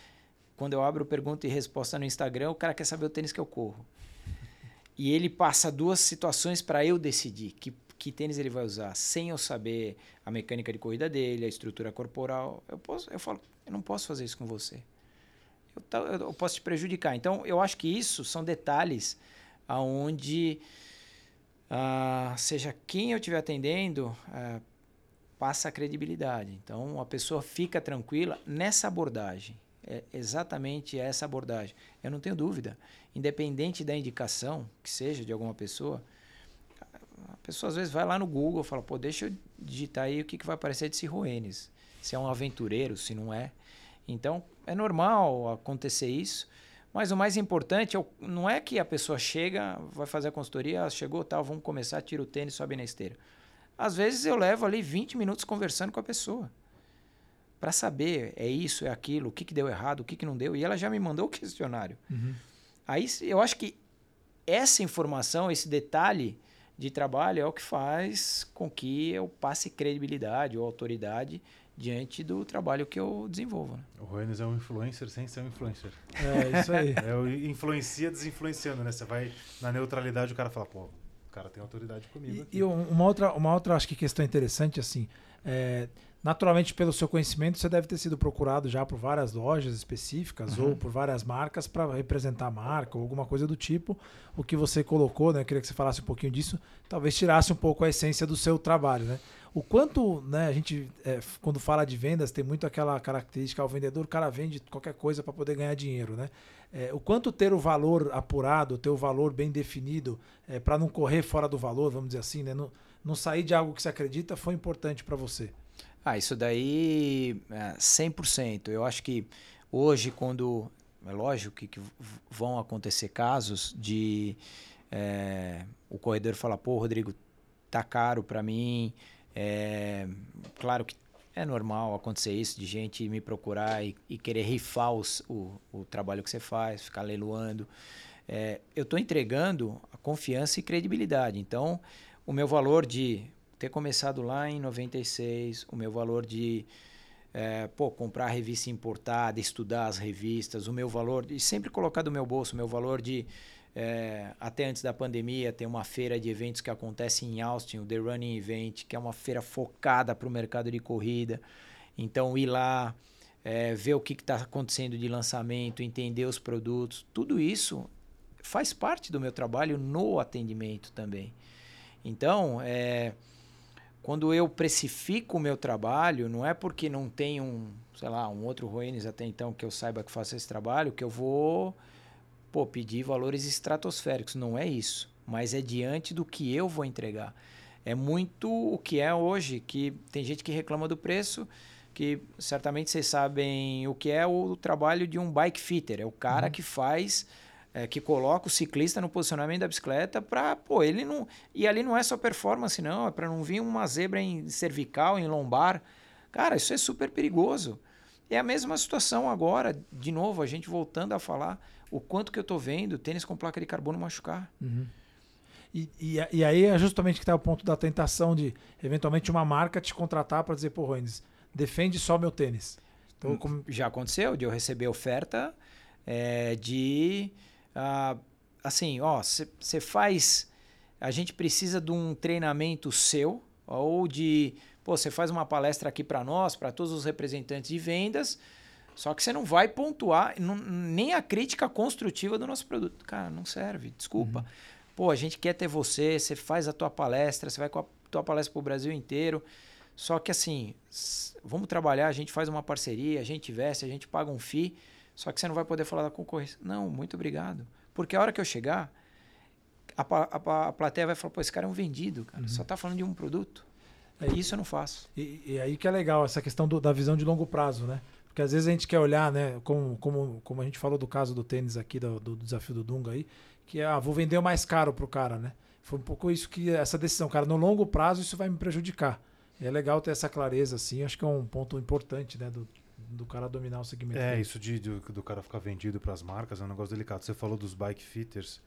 quando eu abro pergunta e resposta no Instagram, o cara quer saber o tênis que eu corro. E ele passa duas situações para eu decidir que, que tênis ele vai usar, sem eu saber a mecânica de corrida dele, a estrutura corporal. Eu, posso, eu falo, eu não posso fazer isso com você. Eu, eu posso te prejudicar. Então, eu acho que isso são detalhes aonde uh, seja quem eu estiver atendendo, uh, passa a credibilidade. Então a pessoa fica tranquila nessa abordagem. É exatamente essa abordagem. Eu não tenho dúvida. Independente da indicação que seja de alguma pessoa, a pessoa às vezes vai lá no Google e fala: pô, deixa eu digitar aí o que, que vai aparecer de Cirroenes. Se é um aventureiro, se não é. Então é normal acontecer isso. Mas o mais importante é não é que a pessoa chega, vai fazer a consultoria, chegou, tal, vamos começar, tira o tênis, sobe na esteira. Às vezes eu levo ali 20 minutos conversando com a pessoa. Para saber, é isso, é aquilo, o que, que deu errado, o que, que não deu. E ela já me mandou o questionário. Uhum. Aí eu acho que essa informação, esse detalhe de trabalho é o que faz com que eu passe credibilidade ou autoridade diante do trabalho que eu desenvolvo. Né? O Roenes é um influencer sem ser um influencer. É, isso aí. é o influencia desinfluenciando, né? Você vai na neutralidade o cara fala, pô, cara tem autoridade comigo. E, e, uma outra, uma outra acho que questão interessante assim, é, naturalmente pelo seu conhecimento você deve ter sido procurado já por várias lojas específicas uhum. ou por várias marcas para representar a marca ou alguma coisa do tipo. O que você colocou, né? Eu queria que você falasse um pouquinho disso, talvez tirasse um pouco a essência do seu trabalho, né? O quanto, né, a gente, é, quando fala de vendas, tem muito aquela característica, o vendedor, o cara vende qualquer coisa para poder ganhar dinheiro, né? É, o quanto ter o valor apurado, ter o valor bem definido, é, para não correr fora do valor, vamos dizer assim, né? Não, não sair de algo que você acredita, foi importante para você? Ah, isso daí, é, 100%. Eu acho que hoje, quando. É lógico que, que vão acontecer casos de é, o corredor falar, pô, Rodrigo, tá caro para mim, é, claro que é normal acontecer isso, de gente me procurar e, e querer rifar os, o, o, trabalho que você faz, ficar leiloando. É, eu estou entregando a confiança e credibilidade. Então, o meu valor de ter começado lá em 96, o meu valor de é, pô, comprar revista importada, estudar as revistas, o meu valor, e sempre colocar do meu bolso, o meu valor de é, até antes da pandemia, tem uma feira de eventos que acontece em Austin, o The Running Event, que é uma feira focada para o mercado de corrida. Então, ir lá, é, ver o que está acontecendo de lançamento, entender os produtos, tudo isso faz parte do meu trabalho no atendimento também. Então, é, quando eu precifico o meu trabalho, não é porque não tem um, sei lá, um outro Ruines até então que eu saiba que faça esse trabalho, que eu vou pô, pedir valores estratosféricos. Não é isso. Mas é diante do que eu vou entregar. É muito o que é hoje, que tem gente que reclama do preço, que certamente vocês sabem o que é o trabalho de um bike fitter. É o cara uhum. que faz, é, que coloca o ciclista no posicionamento da bicicleta para, pô, ele não. E ali não é só performance, não, é para não vir uma zebra em cervical, em lombar. Cara, isso é super perigoso. É a mesma situação agora, de novo, a gente voltando a falar o quanto que eu estou vendo tênis com placa de carbono machucar. Uhum. E, e, e, aí é justamente que está o ponto da tentação de, eventualmente, uma marca te contratar para dizer, pô, Roines, defende só meu tênis. Então, hum, como... Já aconteceu de eu receber oferta é, de, uh, assim, ó, você faz, a gente precisa de um treinamento seu ou de, pô, você faz uma palestra aqui para nós, para todos os representantes de vendas, só que você não vai pontuar não, nem a crítica construtiva do nosso produto. Cara, não serve, desculpa. Uhum. Pô, a gente quer ter você, você faz a tua palestra, você vai com a tua palestra para o Brasil inteiro. Só que assim, vamos trabalhar, a gente faz uma parceria, a gente investe, a gente paga um FII, só que você não vai poder falar da concorrência. Não, muito obrigado. Porque a hora que eu chegar, a, a, a plateia vai falar, pô, esse cara é um vendido, cara. Uhum. Só tá falando de um produto. É, Isso eu não faço. E, e aí que é legal essa questão do, da visão de longo prazo, né? Porque às vezes a gente quer olhar, né? Como, como, como a gente falou do caso do tênis aqui, do, do desafio do Dunga aí, que é, ah, vou vender o mais caro pro cara, né? Foi um pouco isso que essa decisão, cara, no longo prazo isso vai me prejudicar. E é legal ter essa clareza, assim, acho que é um ponto importante, né, do, do cara dominar o segmento. É, dele. isso de, do, do cara ficar vendido para as marcas é um negócio delicado. Você falou dos bike fitters.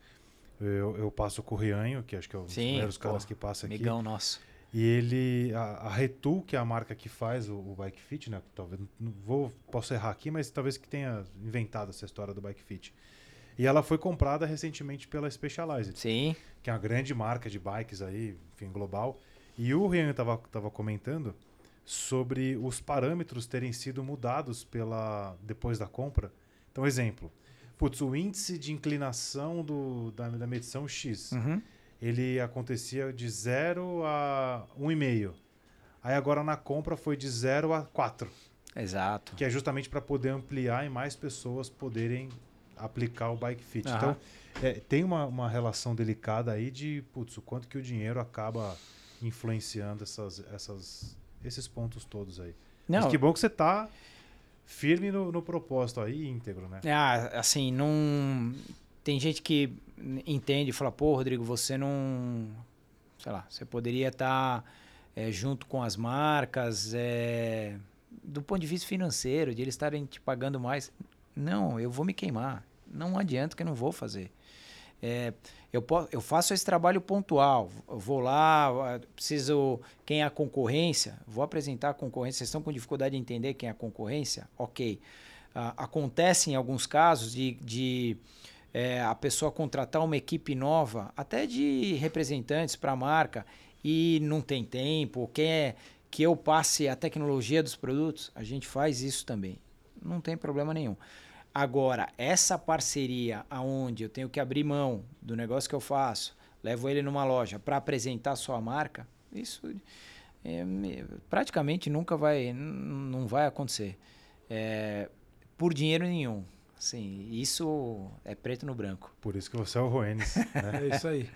Eu, eu passo com o Rianho, que acho que é um dos primeiros caras que passa aqui. Migão nosso. E ele, a, a Retool, que é a marca que faz o, o Bike Fit, né? Talvez, não vou, posso errar aqui, mas talvez que tenha inventado essa história do Bike Fit. E ela foi comprada recentemente pela Specialized. Sim. Que é uma grande marca de bikes aí, enfim, global. E o Rian estava tava comentando sobre os parâmetros terem sido mudados pela depois da compra. Então, exemplo. Putz, o índice de inclinação do, da, da medição X. Uhum ele acontecia de 0 a 1,5. Aí agora na compra foi de 0 a 4. Exato. Que é justamente para poder ampliar e mais pessoas poderem aplicar o bike fit. Uhum. Então, é, tem uma, uma relação delicada aí de putz, o quanto que o dinheiro acaba influenciando essas, essas, esses pontos todos aí. Não. Mas que bom que você está firme no, no propósito aí, íntegro, né? Ah, assim, não tem gente que entende e fala, pô, Rodrigo, você não. Sei lá, você poderia estar tá, é, junto com as marcas, é, do ponto de vista financeiro, de eles estarem te pagando mais. Não, eu vou me queimar. Não adianta que eu não vou fazer. É, eu, eu faço esse trabalho pontual. Vou lá, preciso. Quem é a concorrência? Vou apresentar a concorrência. Vocês estão com dificuldade de entender quem é a concorrência? Ok. Uh, acontece em alguns casos de, de é, a pessoa contratar uma equipe nova, até de representantes para a marca, e não tem tempo, quer que eu passe a tecnologia dos produtos, a gente faz isso também. Não tem problema nenhum. Agora, essa parceria aonde eu tenho que abrir mão do negócio que eu faço, levo ele numa loja para apresentar a sua marca, isso é, praticamente nunca vai, não vai acontecer. É, por dinheiro nenhum. Sim, isso é preto no branco. Por isso que você é o Roenes. Né? é isso aí.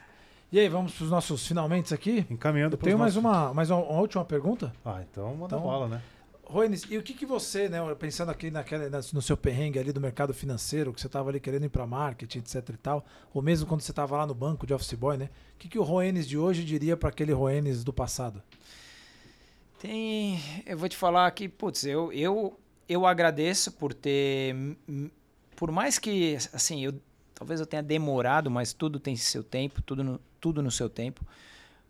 E aí, vamos para os nossos finalmente aqui? Encaminhando para Tenho mais, uma, mais uma, uma, última pergunta? Ah, então manda então, bola, né? Roenes, e o que, que você, né, pensando aqui naquela, no seu perrengue ali do mercado financeiro, que você estava ali querendo ir para marketing, etc e tal, ou mesmo quando você estava lá no banco de office boy, né? O que, que o Roenes de hoje diria para aquele Roenes do passado? Tem, eu vou te falar que, putz, eu, eu, eu agradeço por ter por mais que, assim, eu talvez eu tenha demorado, mas tudo tem seu tempo, tudo no, tudo no seu tempo.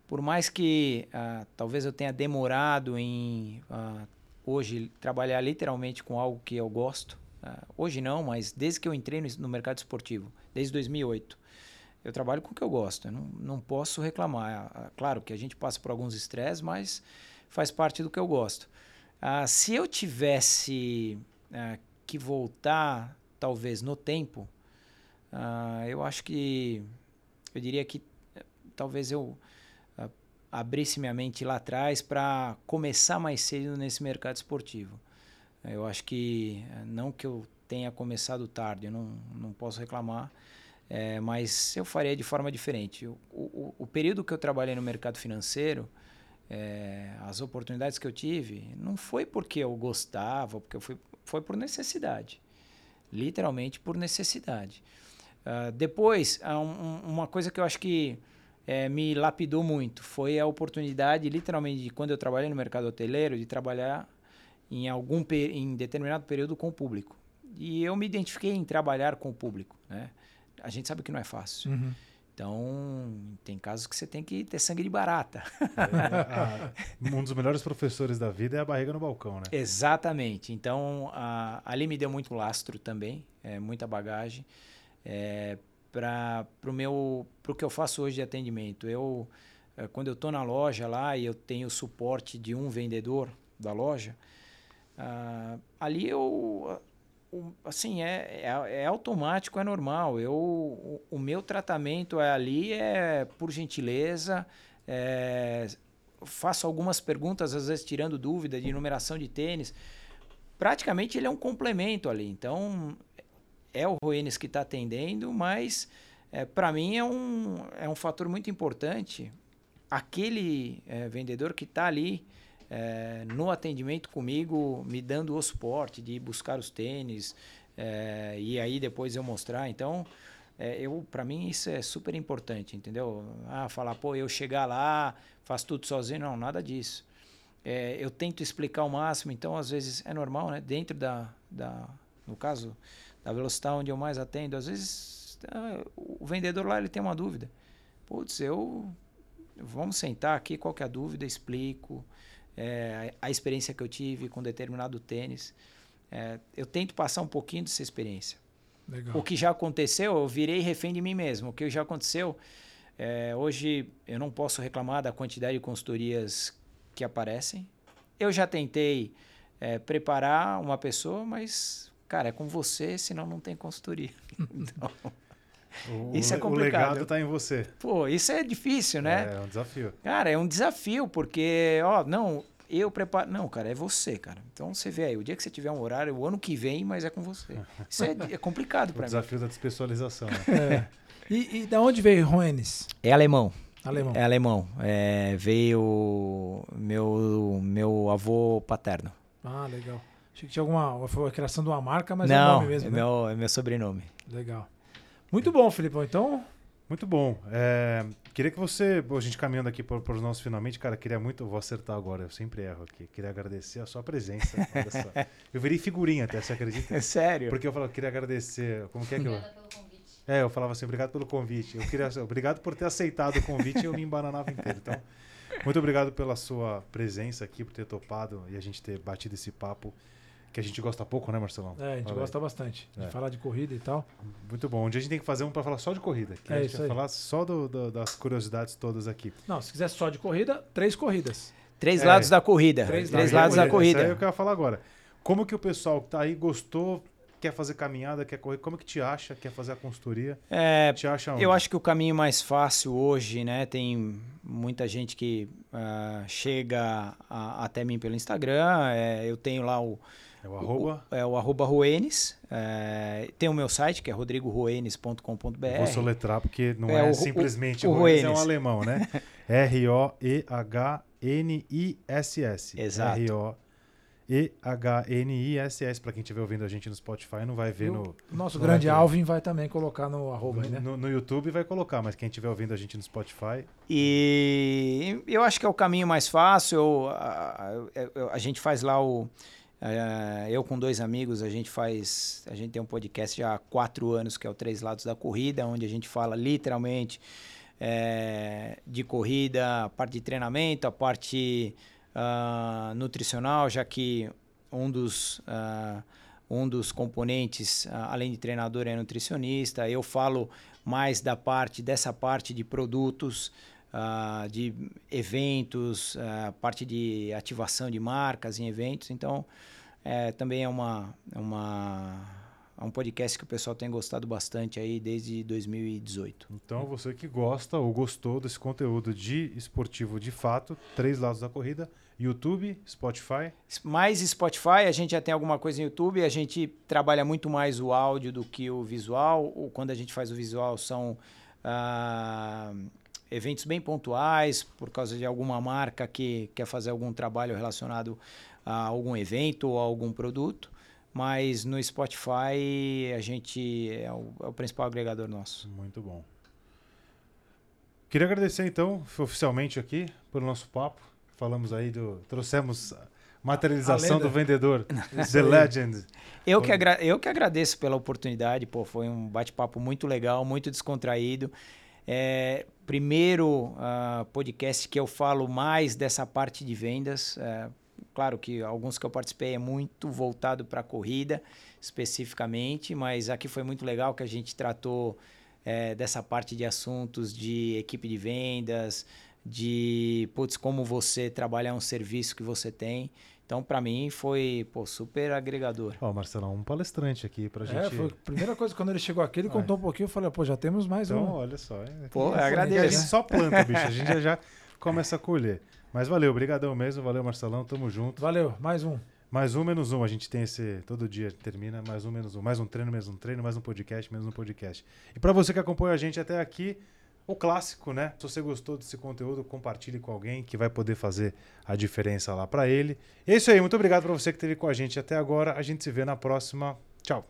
Por mais que uh, talvez eu tenha demorado em uh, hoje trabalhar literalmente com algo que eu gosto, uh, hoje não, mas desde que eu entrei no, mercado esportivo, desde 2008, eu trabalho com o que eu gosto, eu não, não posso reclamar. claro que a gente passa por alguns estresses, mas faz parte do que eu gosto. se eu tivesse que voltar talvez no tempo, eu acho que eu diria que eh, talvez eu abrisse minha mente lá atrás para começar mais cedo nesse mercado esportivo. Eu acho que eh, não que eu tenha começado tarde, eu não, não posso reclamar, é, mas eu faria de forma diferente. O, o, o, período que eu trabalhei no mercado financeiro, é, as oportunidades que eu tive, não foi porque eu gostava, porque eu fui, foi por necessidade literalmente por necessidade. Uh, depois, um, uma coisa que eu acho que é, me lapidou muito foi a oportunidade, literalmente, de quando eu trabalhei no mercado hoteleiro, de trabalhar em algum em determinado período com o público. E eu me identifiquei em trabalhar com o público. Né? A gente sabe que não é fácil. Uhum. Então, tem casos que você tem que ter sangue de barata. É, a, um dos melhores professores da vida é a barriga no balcão, né? Exatamente. Então, a, ali me deu muito lastro também, é, muita bagagem. É, para o meu pro que eu faço hoje de atendimento. Eu, é, quando eu estou na loja lá e eu tenho suporte de um vendedor da loja, uh, ali eu assim, é, é, é, automático, é normal. Eu, o, o, meu tratamento é ali é por gentileza, é, faço algumas perguntas, às vezes tirando dúvida de numeração de tênis. Praticamente ele é um complemento ali. Então, é o Ruenes que está atendendo, mas é, para mim é um, é um fator muito importante. Aquele é, vendedor que está ali é, no atendimento comigo, me dando o suporte de buscar os tênis é, e aí depois eu mostrar. Então, é, eu para mim isso é super importante, entendeu? Ah, falar, pô, eu chegar lá, faço tudo sozinho, não, nada disso. É, eu tento explicar o máximo, então às vezes é normal, né? Dentro da, da no caso da velocidade onde eu mais atendo, às vezes ah, o vendedor lá ele tem uma dúvida. Putz, eu vamos sentar aqui, qual que é a dúvida, explico é, a experiência que eu tive com determinado tênis. É, eu tento passar um pouquinho dessa experiência. Legal. O que já aconteceu, eu virei refém de mim mesmo. O que já aconteceu, é, hoje eu não posso reclamar da quantidade de consultorias que aparecem. Eu já tentei é, preparar uma pessoa, mas, cara, é com você, senão não tem consultoria. Então, o, isso é complicado. O legado está em você. Pô, isso é difícil, né? É, é um desafio. Cara, é um desafio, porque, ó, não, eu preparo. Não, cara, é você, cara. Então você vê aí, o dia que você tiver um horário, o ano que vem, mas é com você. Isso é, é complicado para mim. O desafio da despessoalização. Né? É. E, e da onde veio Roenes? É alemão. Alemão. É alemão. É, veio meu, meu avô paterno. Ah, legal. Achei que tinha alguma. Foi a criação de uma marca, mas Não, é o nome mesmo. É, né? meu, é meu sobrenome. Legal. Muito bom, Filipão. Então, muito bom. É, queria que você, a gente caminhando aqui para os nossos finalmente, cara, queria muito, vou acertar agora, eu sempre erro aqui. Queria agradecer a sua presença. eu virei figurinha até, você acredita? É sério? Porque eu falava, queria agradecer. Como que é que eu. É, eu falava assim, obrigado pelo convite. Eu queria, obrigado por ter aceitado o convite e eu me embananava inteiro. Então, muito obrigado pela sua presença aqui, por ter topado e a gente ter batido esse papo. Que a gente gosta pouco, né, Marcelão? É, a gente Fala gosta aí. bastante de é. falar de corrida e tal. Muito bom. Um dia a gente tem que fazer um para falar só de corrida. Que é a gente isso vai aí. falar só do, do, das curiosidades todas aqui. Não, se quiser só de corrida, três corridas. Três é. lados da corrida. Três, três lados da corrida. Isso aí é eu quero falar agora. Como que o pessoal que tá aí gostou, quer fazer caminhada, quer correr, como que te acha, quer fazer a consultoria? É, te acha onde? Eu acho que o caminho mais fácil hoje, né? Tem muita gente que uh, chega a, até mim pelo Instagram. É, eu tenho lá o é o arroba? O, é o arroba Ruenes. É, tem o meu site, que é rodrigoruenes.com.br. Vou soletrar, porque não é, é o, simplesmente o, o Ruenes, é um alemão, né? R-O-E-H-N-I-S-S. Exato. R-O E-H-N-I-S-S. Para quem estiver ouvindo a gente no Spotify, não vai ver no. Nosso no grande Alvin vai também colocar no arroba no, aí, né? No, no, YouTube vai colocar, mas quem estiver ouvindo a gente no Spotify. E eu acho que é o caminho mais fácil. A, a, a gente faz lá o é, eu com dois amigos, a gente faz. A gente tem um podcast já há quatro anos, que é o Três Lados da Corrida, onde a gente fala literalmente é, de corrida, a parte de treinamento, a parte uh, nutricional, já que um dos. Uh, um dos componentes, uh, além de treinador, é nutricionista. Eu falo mais da parte dessa parte de produtos, Uh, de eventos, uh, parte de ativação de marcas em eventos. Então, é, também é uma, é uma é um podcast que o pessoal tem gostado bastante aí desde 2018. Então, você que gosta ou gostou desse conteúdo de esportivo de fato, três lados da corrida, YouTube, Spotify. Mais Spotify, a gente já tem alguma coisa no YouTube, a gente trabalha muito mais o áudio do que o visual. Ou quando a gente faz o visual, são uh, eventos bem pontuais, por causa de alguma marca que quer fazer algum trabalho relacionado a algum evento ou algum produto, mas no Spotify a gente é o, é o principal agregador nosso. Muito bom. Queria agradecer então, oficialmente aqui, pelo nosso papo. Falamos aí do. Trouxemos materialização do vendedor, The Legend. Eu que, agra eu que agradeço pela oportunidade, pô, foi um bate-papo muito legal, muito descontraído. É, primeiro uh, podcast que eu falo mais dessa parte de vendas. Uh, Claro que alguns que eu participei é muito voltado para a corrida especificamente, mas aqui foi muito legal que a gente tratou é, dessa parte de assuntos de equipe de vendas, de putz, como você trabalhar um serviço que você tem. Então, para mim, foi pô, super agregador. Ó, oh, Marcelo, um palestrante aqui pra é, gente. É, foi a primeira coisa, quando ele chegou aqui, ele contou um pouquinho, eu falei, pô, já temos mais então, um. olha só. Pô, agradeço. A gente só planta, bicho. A gente já, já começa a colher. Mas valeu, obrigadão mesmo, valeu Marcelão, tamo junto. Valeu, mais um. Mais um, menos um. A gente tem esse. Todo dia termina. Mais um, menos um. Mais um treino, menos um treino. Mais um podcast, menos um podcast. E para você que acompanha a gente até aqui, o clássico, né? Se você gostou desse conteúdo, compartilhe com alguém que vai poder fazer a diferença lá para ele. É isso aí. Muito obrigado para você que esteve com a gente até agora. A gente se vê na próxima. Tchau.